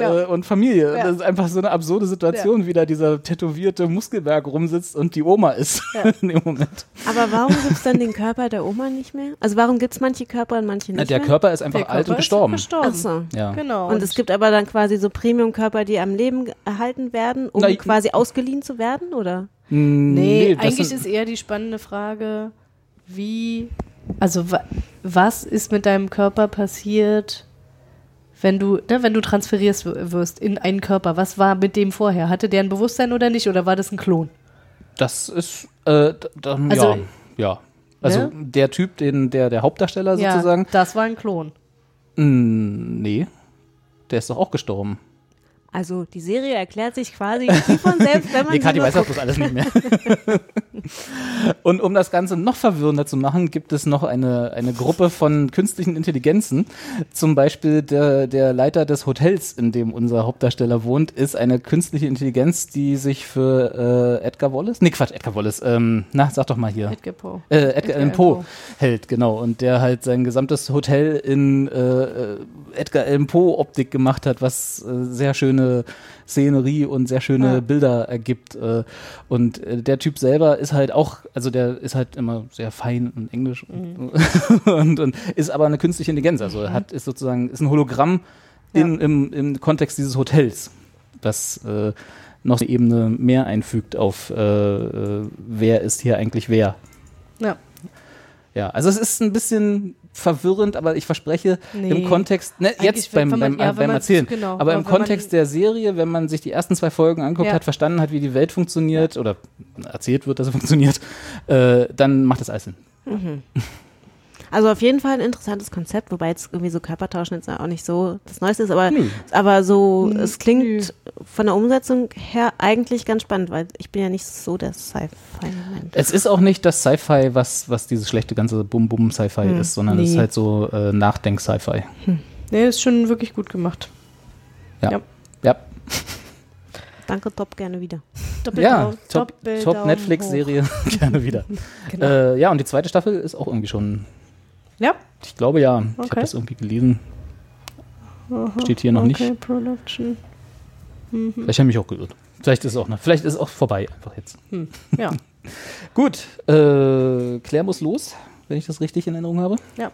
Ja. äh, und Familie. Ja. Das ist einfach so eine absurde Situation, wie da dieser tätowierte Muskelberg rumsitzt und die Oma ist <laughs> in dem Moment. Aber warum gibt es dann den Körper der Oma nicht mehr? Also warum gibt es manche Körper und manche nicht Na, der mehr? Körper ist einfach Der alt Körper und ist gestorben. gestorben. Ach so. Ja. Genau. Und es gibt aber dann quasi so Premium-Körper, die am Leben erhalten werden, um Na, quasi ausgeliehen zu werden, oder? Nee, das eigentlich ist eher die spannende Frage, wie, also wa, was ist mit deinem Körper passiert, wenn du, ne, wenn du transferierst wirst in einen Körper? Was war mit dem vorher? Hatte der ein Bewusstsein oder nicht? Oder war das ein Klon? Das ist, äh, d- d- Also- ja, ja. Also Ne? der Typ, den, der, der Hauptdarsteller sozusagen, Ja, das war ein Klon. mh, nee, der ist doch auch gestorben. Also die Serie erklärt sich quasi von selbst, wenn <laughs> man Nee, Kathi weiß das guckt. bloß alles nicht mehr. <laughs> Und um das Ganze noch verwirrender zu machen, gibt es noch eine, eine Gruppe von künstlichen Intelligenzen. Zum Beispiel der, der Leiter des Hotels, in dem unser Hauptdarsteller wohnt, ist eine künstliche Intelligenz, die sich für äh, Edgar Wallace, nee Quatsch, Edgar Wallace, ähm, na, sag doch mal hier. Edgar Poe. Äh, Edgar, Edgar Allan Poe hält, genau. Und der halt sein gesamtes Hotel in äh, Edgar Allan Poe Optik gemacht hat, was äh, sehr schöne Szenerie und sehr schöne Ja. Bilder ergibt. Äh, und äh, der Typ selber ist halt auch, also der ist halt immer sehr fein und englisch und, <laughs> und, und ist aber eine künstliche Intelligenz. Also er hat ist sozusagen ist ein Hologramm in, im, im Kontext dieses Hotels, das äh, noch eine Ebene mehr einfügt auf äh, äh, wer ist hier eigentlich wer. Ja. Ja, also es ist ein bisschen verwirrend, aber ich verspreche Nee. im Kontext, ne, jetzt beim, man- beim, ja, beim Erzählen, genau, aber aber im wenn man- Kontext der Serie, wenn man sich die ersten zwei Folgen anguckt, Ja. hat verstanden hat, wie die Welt funktioniert oder erzählt wird, dass sie funktioniert, äh, dann macht das alles Sinn. Mhm. <laughs> Also auf jeden Fall ein interessantes Konzept, wobei jetzt irgendwie so Körpertauschen jetzt auch nicht so das Neueste ist, aber, Nö. aber so, Hm, es klingt von der Umsetzung her eigentlich ganz spannend, weil ich bin ja nicht so der Sci-Fi-Mensch. Es ist auch nicht das Sci-Fi, was, was dieses schlechte ganze Bum-Bum-Sci-Fi Hm, ist, sondern es ist nee. halt so äh, Nachdenk-Sci-Fi. Nee, ist schon wirklich gut gemacht. Ja. Ja. ja. Danke, top, gerne wieder. Ja, top, Doppel top Daumen Netflix-Serie, <laughs> gerne wieder. <laughs> Genau. äh, ja, und die zweite Staffel ist auch irgendwie schon, Ja. ich glaube ja, ich habe Okay. das irgendwie gelesen. Aha, Steht hier noch okay, nicht. Production. Mhm. Vielleicht habe ich mich auch geirrt. Vielleicht ist es auch noch, vielleicht ist es auch vorbei einfach jetzt. Hm. Ja. <laughs> Gut, äh, Claire muss los, wenn ich das richtig in Erinnerung habe. Ja.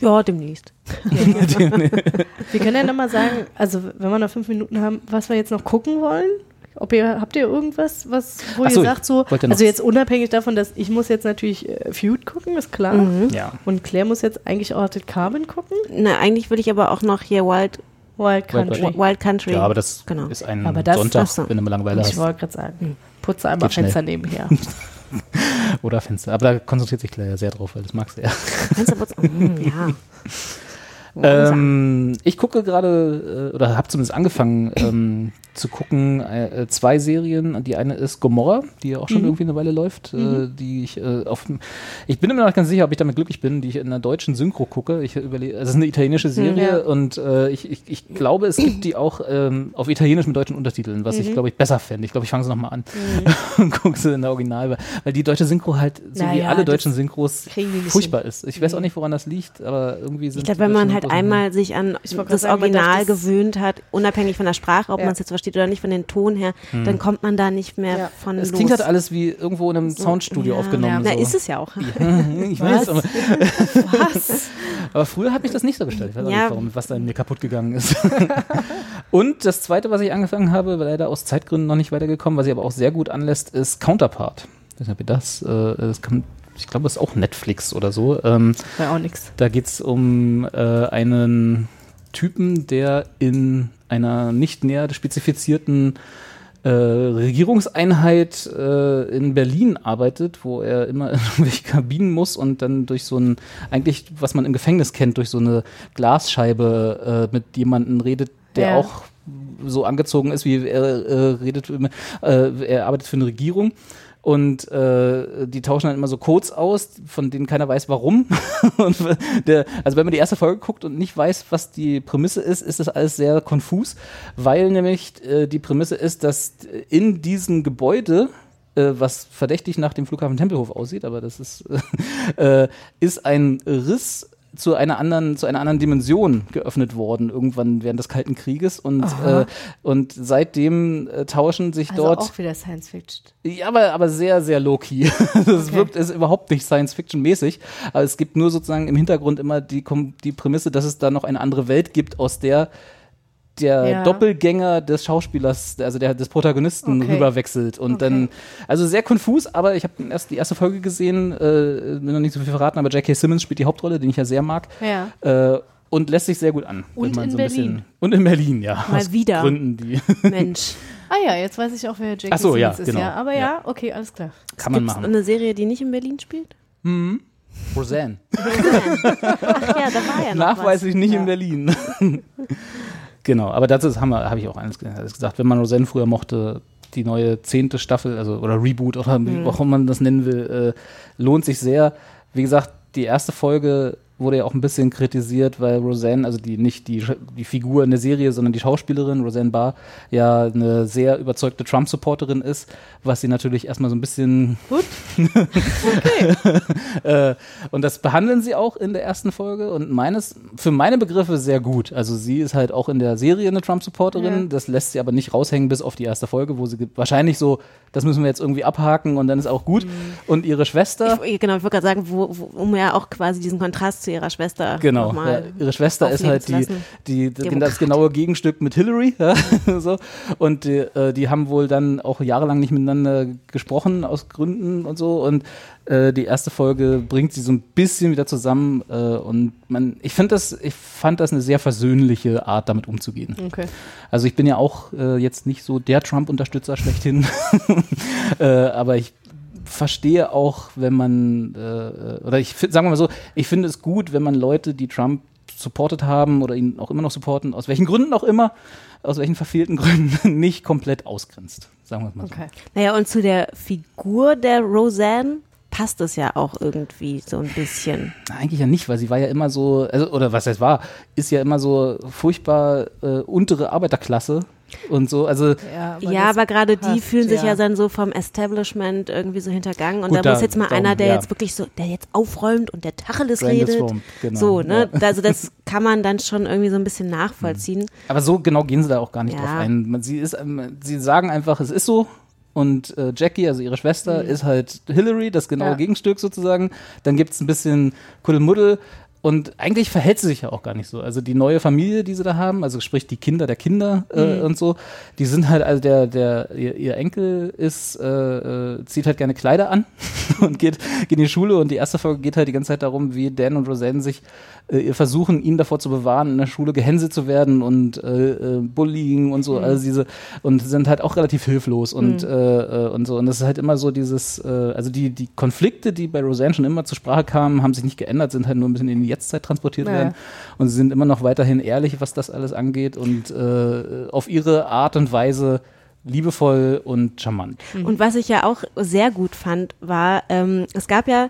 Ja, demnächst. <laughs> Wir können ja nochmal sagen, also wenn wir noch fünf Minuten haben, was wir jetzt noch gucken wollen. Ob ihr, habt ihr irgendwas, was, wo so, ihr sagt so, ich also jetzt unabhängig davon, dass ich muss jetzt natürlich äh, Feud gucken, ist klar. Mhm. Ja. Und Claire muss jetzt eigentlich Orted Carbon gucken. Na, eigentlich würde ich aber auch noch hier Wild, Wild Country. Wild, Wild Country. Ja, aber das Genau. ist ein Aber das- Sonntag, so. wenn du mal Langeweile Ich hast. wollte gerade sagen, putze einmal Geht schnell. Fenster nebenher. <laughs> Oder Fenster. Aber da konzentriert sich Claire ja sehr drauf, weil das mag sie ja. Fensterputz, mm, <laughs> ja. Ähm, ich gucke gerade, äh, oder habe zumindest angefangen ähm, zu gucken, äh, äh, zwei Serien. Die eine ist Gomorra, die ja auch schon Mhm. irgendwie eine Weile läuft, äh, Mhm. die ich äh, auf Ich bin immer noch nicht ganz sicher, ob ich damit glücklich bin, die ich in einer deutschen Synchro gucke. Ich überlege, es ist eine italienische Serie Ja. und äh, ich, ich, ich glaube, es gibt die auch ähm, auf Italienisch mit deutschen Untertiteln, was ich, Mhm. glaube ich, besser fände. Ich glaube, ich fange sie nochmal an <laughs> und gucke sie in der Original, weil, die deutsche Synchro halt, so wie Naja, alle das deutschen Synchros, furchtbar ist. Ich weiß auch nicht, woran das liegt, aber irgendwie sind Ich glaube, wenn man halt einmal sich an Ich das Original gewöhnt hat, unabhängig von der Sprache, ob Ja. man es jetzt versteht oder nicht, von den Ton her, Hm. dann kommt man da nicht mehr Ja. von Es los. klingt halt alles wie irgendwo in einem So, Soundstudio ja, aufgenommen. Ja, so. ist es ja auch. <laughs> ich weiß, Was? aber, Was? <laughs> aber früher hat mich das nicht so gestellt. Ich weiß auch nicht, warum, was da in mir kaputt gegangen ist. <laughs> Und das zweite, was ich angefangen habe, leider aus Zeitgründen noch nicht weitergekommen, was sich aber auch sehr gut anlässt, ist Counterpart. Ich weiß nicht, ob ihr das, äh, das kann, ich glaube, das ist auch Netflix oder so. Ähm, War auch nix. da geht es um äh, einen Typen, der in einer nicht näher spezifizierten äh, Regierungseinheit äh, in Berlin arbeitet, wo er immer in <laughs> irgendwelche Kabinen muss und dann durch so ein, eigentlich, was man im Gefängnis kennt, durch so eine Glasscheibe äh, mit jemandem redet, der Ja. auch so angezogen ist, wie er äh, redet, äh, er arbeitet für eine Regierung. Und äh, die tauschen dann immer so Codes aus, von denen keiner weiß, warum. <laughs> und der, also wenn man die erste Folge guckt und nicht weiß, was die Prämisse ist, ist das alles sehr konfus, weil nämlich äh, die Prämisse ist, dass in diesem Gebäude äh, was verdächtig nach dem Flughafen Tempelhof aussieht, aber das ist, <laughs> äh, ist ein Riss zu einer anderen, zu einer anderen Dimension geöffnet worden, irgendwann während des Kalten Krieges. Und, äh, und seitdem äh, tauschen sich Also dort. auch wieder Science Fiction. Ja, aber, aber sehr, sehr low-key. <laughs> Das wirkt ist überhaupt nicht Science-Fiction-mäßig. Aber es gibt nur sozusagen im Hintergrund immer die, die Prämisse, dass es da noch eine andere Welt gibt, aus der der Ja. Doppelgänger des Schauspielers, also der des Protagonisten Okay. rüberwechselt. Und dann, also sehr konfus, aber ich habe erst die erste Folge gesehen, äh, will noch nicht so viel verraten, aber J.K. Simmons spielt die Hauptrolle, den ich ja sehr mag. Ja. Äh, und lässt sich sehr gut an. wenn Und man in so ein Berlin. Bisschen, und in Berlin, ja. Mal aus wieder. Gründen, die <laughs> Mensch. Ah ja, jetzt weiß ich auch, wer Jake Ach so, ja, ist. genau. Ja, aber ja, okay, alles klar. kann man machen. eine Serie, die nicht in Berlin spielt? Mhm. Roseanne. Ach ja, da war ja noch <laughs> Nachweislich was. nicht ja. in Berlin. <laughs> genau, aber dazu habe ich auch eines gesagt. Wenn man Roseanne früher mochte, die neue zehnte Staffel, also oder Reboot oder wie Mhm. auch immer man das nennen will, äh, lohnt sich sehr. Wie gesagt, die erste Folge wurde ja auch ein bisschen kritisiert, weil Roseanne, also die nicht die, die Figur in der Serie, sondern die Schauspielerin Roseanne Barr ja eine sehr überzeugte Trump-Supporterin ist, was sie natürlich erstmal so ein bisschen Gut. <laughs> äh, und das behandeln sie auch in der ersten Folge und meines, für meine Begriffe sehr gut. Also sie ist halt auch in der Serie eine Trump-Supporterin, Ja. das lässt sie aber nicht raushängen bis auf die erste Folge, wo sie wahrscheinlich so, das müssen wir jetzt irgendwie abhaken und dann ist auch gut. Und ihre Schwester, Ich, genau, ich wollte gerade sagen, wo, wo, um ja auch quasi diesen Kontrast zu ihrer Schwester. Genau, ja, ihre Schwester ist halt die, die, die das genaue Gegenstück mit Hillary. Ja, <laughs> so. Und die, äh, die haben wohl dann auch jahrelang nicht miteinander gesprochen aus Gründen und so. Und äh, die erste Folge bringt sie so ein bisschen wieder zusammen. Äh, und man, ich finde das, ich fand das eine sehr versöhnliche Art, damit umzugehen. Okay. Also ich bin ja auch äh, jetzt nicht so der Trump-Unterstützer schlechthin, <laughs> äh, aber ich verstehe auch, wenn man, äh, oder ich sagen wir mal so, ich finde es gut, wenn man Leute, die Trump supportet haben oder ihn auch immer noch supporten, aus welchen Gründen auch immer, aus welchen verfehlten <laughs> Gründen, nicht komplett ausgrenzt. Sagen wir es mal so. Naja, und zu der Figur der Roseanne passt es ja auch irgendwie so ein bisschen. Na, Eigentlich ja nicht, weil sie war ja immer so, also, oder was heißt war, ist ja immer so furchtbar äh, untere Arbeiterklasse und so. Also Ja, ja, aber gerade die fühlen sich ja. ja. dann so vom Establishment irgendwie so hintergangen. Und Gut, da, muss jetzt mal darum, einer, der ja. jetzt wirklich so, der jetzt aufräumt und der Tacheles Brandis redet. Romp, genau, so, ne? ja. Also das <laughs> kann man dann schon irgendwie so ein bisschen nachvollziehen. Aber so genau gehen sie da auch gar nicht Ja. drauf ein. Sie, ist, ähm, sie sagen einfach, es ist so. Und äh, Jackie, also ihre Schwester, ist halt Hillary, das genaue Ja. Gegenstück sozusagen. Dann gibt es ein bisschen Kuddelmuddel. Und eigentlich verhält sie sich ja auch gar nicht so. Also die neue Familie, die sie da haben, also sprich die Kinder der Kinder äh, Mhm. und so, die sind halt, also der, der, ihr, ihr Enkel ist, äh, äh, zieht halt gerne Kleider an <laughs> und geht, geht in die Schule und die erste Folge geht halt die ganze Zeit darum, wie Dan und Roseanne sich äh, versuchen, ihn davor zu bewahren, in der Schule gehänselt zu werden und äh, äh, Bullying und so, Mhm. also diese, und sind halt auch relativ hilflos und, Mhm. äh, äh, und so. Und das ist halt immer so dieses, äh, also die, die Konflikte, die bei Roseanne schon immer zur Sprache kamen, haben sich nicht geändert, sind halt nur ein bisschen in die Jetztzeit transportiert Ja. werden. Und sie sind immer noch weiterhin ehrlich, was das alles angeht und äh, auf ihre Art und Weise liebevoll und charmant. Und was ich ja auch sehr gut fand, war, ähm, es gab ja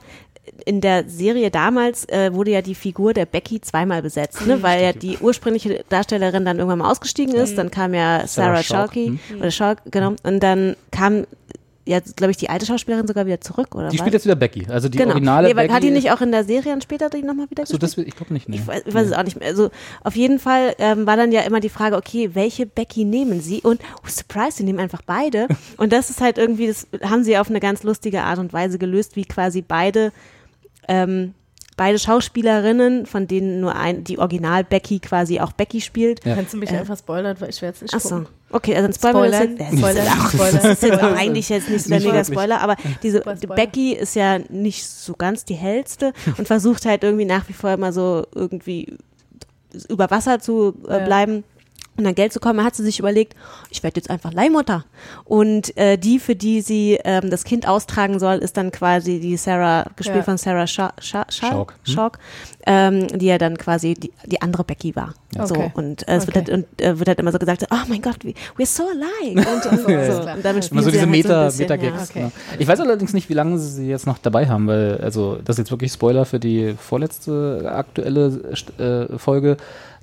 in der Serie damals äh, wurde ja die Figur der Becky zweimal besetzt, ne? weil ja die ursprüngliche Darstellerin dann irgendwann mal ausgestiegen ist, dann kam ja Sarah Sarah Schalk, Schalke, hm. oder Schalk, genau, und dann kam ja, glaube ich, die alte Schauspielerin sogar wieder zurück, oder Die was? spielt jetzt wieder Becky, also die genau. originale nee, weil- Becky. Hat die nicht auch in der Serie dann später die nochmal wieder so, das, will- ich glaube nicht, nee. ich weiß, ich weiß es auch nicht mehr. Also auf jeden Fall ähm, war dann ja immer die Frage, okay, welche Becky nehmen sie? Und oh, surprise, sie nehmen einfach beide. <laughs> Und das ist halt irgendwie, das haben sie auf eine ganz lustige Art und Weise gelöst, wie quasi beide ähm, beide Schauspielerinnen, von denen nur ein, die Original Becky quasi auch Becky spielt. Ja. Kannst du mich Äh, einfach spoilern, weil ich werde es nicht Achso, gucken. Okay, also ein Spoiler ist Spoilern, jetzt, Spoilern, das ist, Spoilern, <laughs> das ist jetzt auch eigentlich jetzt nicht so der Nicht mega wirklich. Spoiler, aber diese die Spoiler. Becky ist ja nicht so ganz die hellste und versucht halt irgendwie nach wie vor immer so irgendwie über Wasser zu äh, Ja. bleiben und an Geld zu kommen, hat sie sich überlegt, ich werde jetzt einfach Leihmutter. Und äh, die, für die sie ähm, das Kind austragen soll, ist dann quasi die Sarah, gespielt Ja. von Sarah Scha Scha Scha Schalk, hm? Schalk, ähm, die ja dann quasi die, die andere Becky war. Ja. So, Okay. und äh, es wird, Okay. halt, und, äh, wird halt immer so gesagt, oh mein Gott, we- we're so alike. Und, und, <laughs> Ja, so. ja. und damit spielen so sie diese halt Meta, so bisschen, Meta-Gags. okay. genau. Ich weiß allerdings nicht, wie lange sie sie jetzt noch dabei haben, weil, also, das ist jetzt wirklich Spoiler für die vorletzte aktuelle äh, Folge.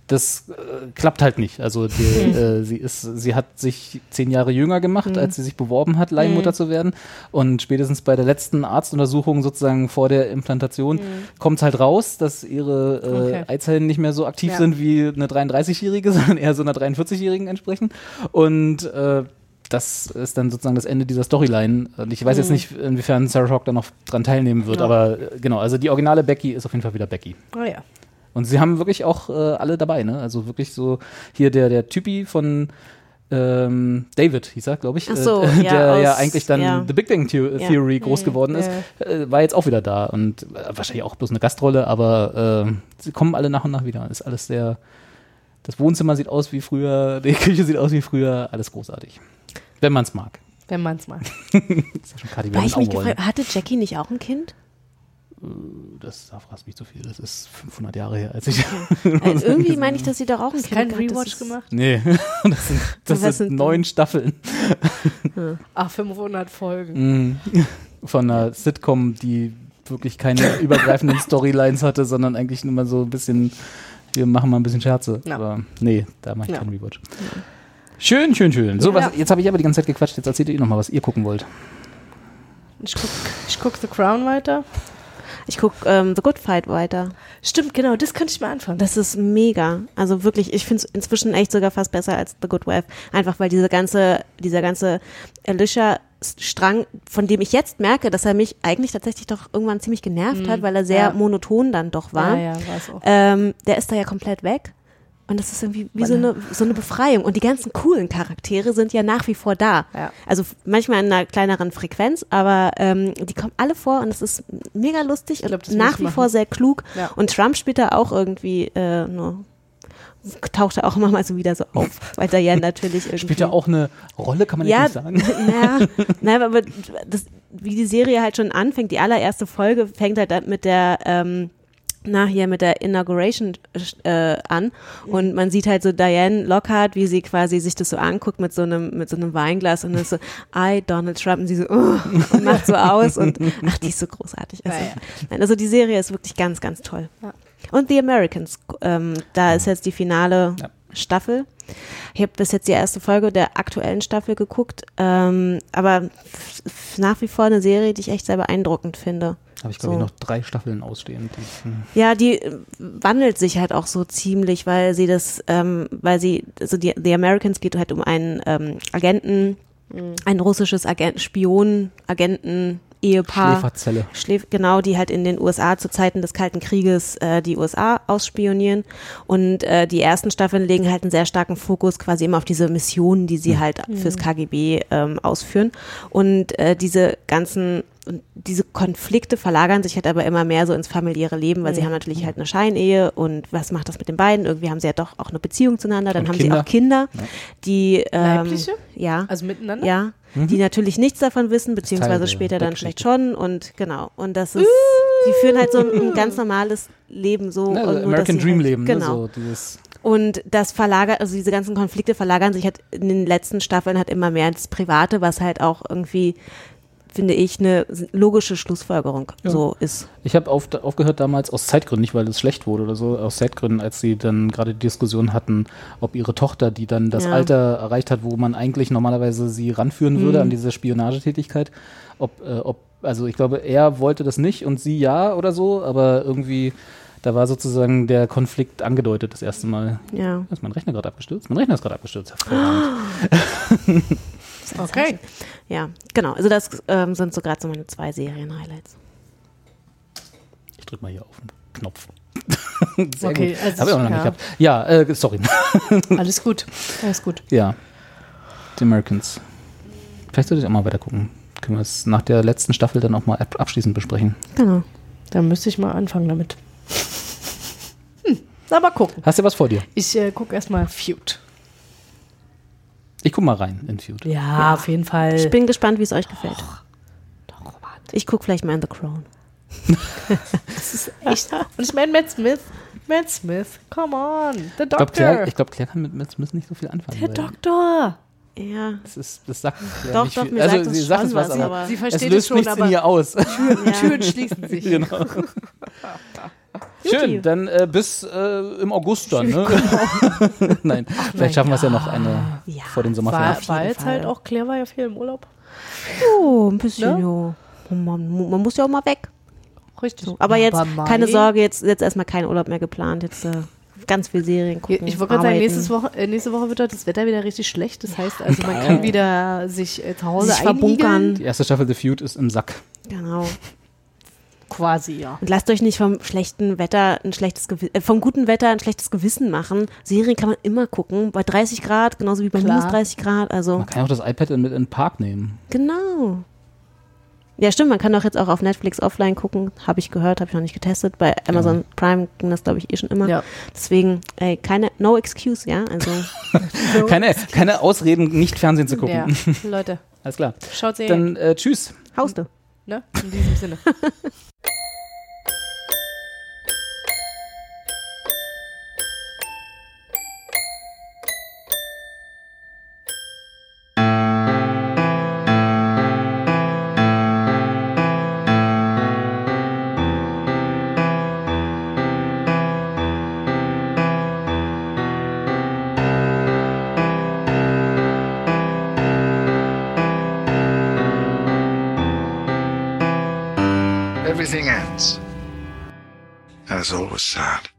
Das äh, klappt halt nicht. Also die, äh, sie ist, sie hat sich zehn Jahre jünger gemacht, als sie sich beworben hat, Leihmutter zu werden. Und spätestens bei der letzten Arztuntersuchung sozusagen vor der Implantation kommt es halt raus, dass ihre äh, Okay. Eizellen nicht mehr so aktiv Ja. sind wie eine 33-Jährige, <laughs> sondern eher so einer 43-Jährigen entsprechen. Und äh, das ist dann sozusagen das Ende dieser Storyline. Und ich weiß jetzt nicht, inwiefern Sarah Hawk da noch dran teilnehmen wird, Ja. aber äh, genau, also die originale Becky ist auf jeden Fall wieder Becky. Oh ja. Und sie haben wirklich auch äh, alle dabei, ne? Also wirklich so hier der, der Typi von ähm, David, hieß er, glaube ich, Ach so, äh, <laughs> ja, der ja aus- eigentlich dann ja. The Big Bang The Ja. Theory groß geworden ist, äh, war jetzt auch wieder da und äh, wahrscheinlich auch bloß eine Gastrolle, aber äh, sie kommen alle nach und nach wieder. Ist alles sehr, das Wohnzimmer sieht aus wie früher, <laughs> die Küche sieht aus wie früher, alles großartig. Wenn man es mag. Wenn man es mag. Das <laughs> ist ja schon Kati, Weil ich mich gefragt, hatte Jackie nicht auch ein Kind? Das da fragst mich zu viel. Das ist 500 Jahre her, als ich. <laughs> Also irgendwie meine ich, dass sie doch auch ein das Rewatch ist- gemacht? Nee, <laughs> das sind, das Was sind sind neun Staffeln <laughs> Ach, 500 Folgen. mm, von einer Sitcom, die wirklich keine übergreifenden Storylines hatte, sondern eigentlich nur mal so ein bisschen, wir machen mal ein bisschen Scherze. Ja. Aber nee, da mache ich Ja. keinen Rewatch. Schön, schön, schön. So, was, Ja. jetzt habe ich aber die ganze Zeit gequatscht, jetzt erzählt ihr noch mal, was ihr gucken wollt. Ich guck, ich guck The Crown weiter. Ich gucke ähm, The Good Fight weiter. Stimmt, genau, das könnte ich mal anfangen. Das ist mega. Also wirklich, ich finde es inzwischen echt sogar fast besser als The Good Wife. Einfach weil diese ganze, dieser ganze Alicia Strang, von dem ich jetzt merke, dass er mich eigentlich tatsächlich doch irgendwann ziemlich genervt Mhm. hat, weil er sehr Ja. monoton dann doch war. Ja, ja. Ähm, der ist da ja komplett weg. Und das ist irgendwie wie so eine, so eine Befreiung. Und die ganzen coolen Charaktere sind ja nach wie vor da. Ja. Also manchmal in einer kleineren Frequenz, aber ähm, die kommen alle vor und es ist mega lustig glaub, und nach wie machen. vor sehr klug. Ja. Und Trump spielt da auch irgendwie äh, nur taucht er auch immer mal so wieder so auf, <laughs> weil Diane natürlich irgendwie Spielt ja auch eine Rolle, kann man ja, nicht sagen. <laughs> naja, <laughs> naja, aber das, wie die Serie halt schon anfängt, die allererste Folge fängt halt mit der, ähm, na hier mit der Inauguration äh, an und man sieht halt so Diane Lockhart, wie sie quasi sich das so anguckt mit so einem mit so einem Weinglas und dann ist so I Donald Trump und sie so oh, und macht so aus und ach die ist so großartig. Also. Nein, also die Serie ist wirklich ganz ganz toll. Ja. Und The Americans, ähm, da ist jetzt die finale Staffel. Ich habe bis jetzt die erste Folge der aktuellen Staffel geguckt, ähm, aber nach wie vor eine Serie, die ich echt sehr beeindruckend finde. Habe ich, glaube So. ich, noch drei Staffeln ausstehend. Die ich, hm. Ja, die äh, wandelt sich halt auch so ziemlich, weil sie das, ähm, weil sie, also die The Americans geht halt um einen ähm, Agenten, ein russisches Agent, Spion, Agenten, Ehepaar. Schläferzelle. Schläf genau, die halt in den USA zu Zeiten des Kalten Krieges äh, die USA ausspionieren. Und äh, die ersten Staffeln legen halt einen sehr starken Fokus quasi immer auf diese Missionen, die sie halt fürs KGB ähm, ausführen. Und äh, diese ganzen und diese Konflikte verlagern sich halt aber immer mehr so ins familiäre Leben, weil sie Mhm. haben natürlich halt eine Scheinehe und was macht das mit den beiden? Irgendwie haben sie ja doch auch eine Beziehung zueinander, dann Und haben Kinder. sie auch Kinder, Ja. die ähm, Leibliche? ja, Also miteinander? ja, Mhm. die natürlich nichts davon wissen, beziehungsweise später dann vielleicht schon und genau. Und das ist, die führen halt so ein, ein ganz <laughs> normales Leben so. Ne, und also nur, American sie Dream halt, Leben, ne? Genau. So dieses Und das verlagert, also diese ganzen Konflikte verlagern sich halt in den letzten Staffeln halt immer mehr ins Private, was halt auch irgendwie, finde ich, eine logische Schlussfolgerung Ja. so ist. Ich habe auf, aufgehört damals aus Zeitgründen, nicht weil es schlecht wurde oder so, aus Zeitgründen, als sie dann gerade die Diskussion hatten, ob ihre Tochter, die dann das Ja. Alter erreicht hat, wo man eigentlich normalerweise sie ranführen würde Mhm. an diese Spionagetätigkeit, ob, äh, ob, also ich glaube, er wollte das nicht und sie ja oder so, aber irgendwie, da war sozusagen der Konflikt angedeutet das erste Mal. Ja. Ist mein Rechner gerade abgestürzt? Mein Rechner ist gerade abgestürzt. Hervorragend. <gasps> <laughs> Okay. Ja, genau. Also das ähm, sind so gerade so meine zwei Serien-Highlights. Ich drück mal hier auf den Knopf. <laughs> Sehr Okay, gut. also Habe ich auch noch ja. nicht gehabt. Ja, äh, sorry. <laughs> Alles gut. Alles gut. Ja. The Americans. Vielleicht sollte ich auch mal weiter gucken. Können wir es nach der letzten Staffel dann auch mal ab abschließend besprechen. Genau. Dann müsste ich mal anfangen damit. Hm, na, mal gucken. Hast du was vor dir? Ich äh, gucke erstmal Feud. Ich guck mal rein in Feud. Ja, auf jeden Fall. Ich bin gespannt, wie es euch gefällt. Ich gucke vielleicht mal in The Crown. <laughs> Das ist echt. Und ich meine, Matt Smith. Matt Smith, come on. The Ich glaube, Doctor. Claire, ich glaub, Claire kann mit Matt Smith nicht so viel anfangen. Der Doktor. Ja. Das, ist, das sagt Claire Doch, nicht doch, viel. mir also, sagt es sie sagt es was, was, aber, Sie es versteht löst es schon, nichts in aber ihr aus. Türen, <laughs> Türen schließen sich. genau. Schön, dann äh, bis äh, im August dann. Ne? <laughs> Nein, vielleicht schaffen wir es ja noch eine vor den Sommerferien. War, war jetzt halt auch, Claire war ja viel im Urlaub. Oh, ein bisschen, Ne? ja. Man, mu- man muss ja auch mal weg. Richtig. So, aber jetzt, Aber keine Sorge, jetzt, jetzt erstmal kein Urlaub mehr geplant. Jetzt äh, ganz viel Serien gucken. Ich wollte gerade sagen, Woche, äh, nächste Woche wird das Wetter wieder richtig schlecht. Das heißt also, man kann wieder sich äh, zu Hause Sich verbunkern. Die erste Staffel The Feud ist im Sack. Genau. Quasi, ja. Und lasst euch nicht vom schlechten Wetter ein schlechtes Gewissen, äh, vom guten Wetter ein schlechtes Gewissen machen. Serien kann man immer gucken. Bei 30 Grad, genauso wie bei Klar. minus 30 Grad. Also, Man kann ja auch das iPad mit in den Park nehmen. genau. Ja, stimmt, man kann doch jetzt auch auf Netflix offline gucken. Habe ich gehört, habe ich noch nicht getestet. Bei Amazon Prime ging das, glaube ich, eh schon immer. Ja. Deswegen, ey, keine, no excuse, ja. Also, <laughs> Keine, keine Ausreden, nicht Fernsehen zu gucken. Ja, Leute, <laughs> Alles klar. schaut Serien. Dann äh, tschüss. Hauste. Ne? In diesem Sinne. <laughs> sad.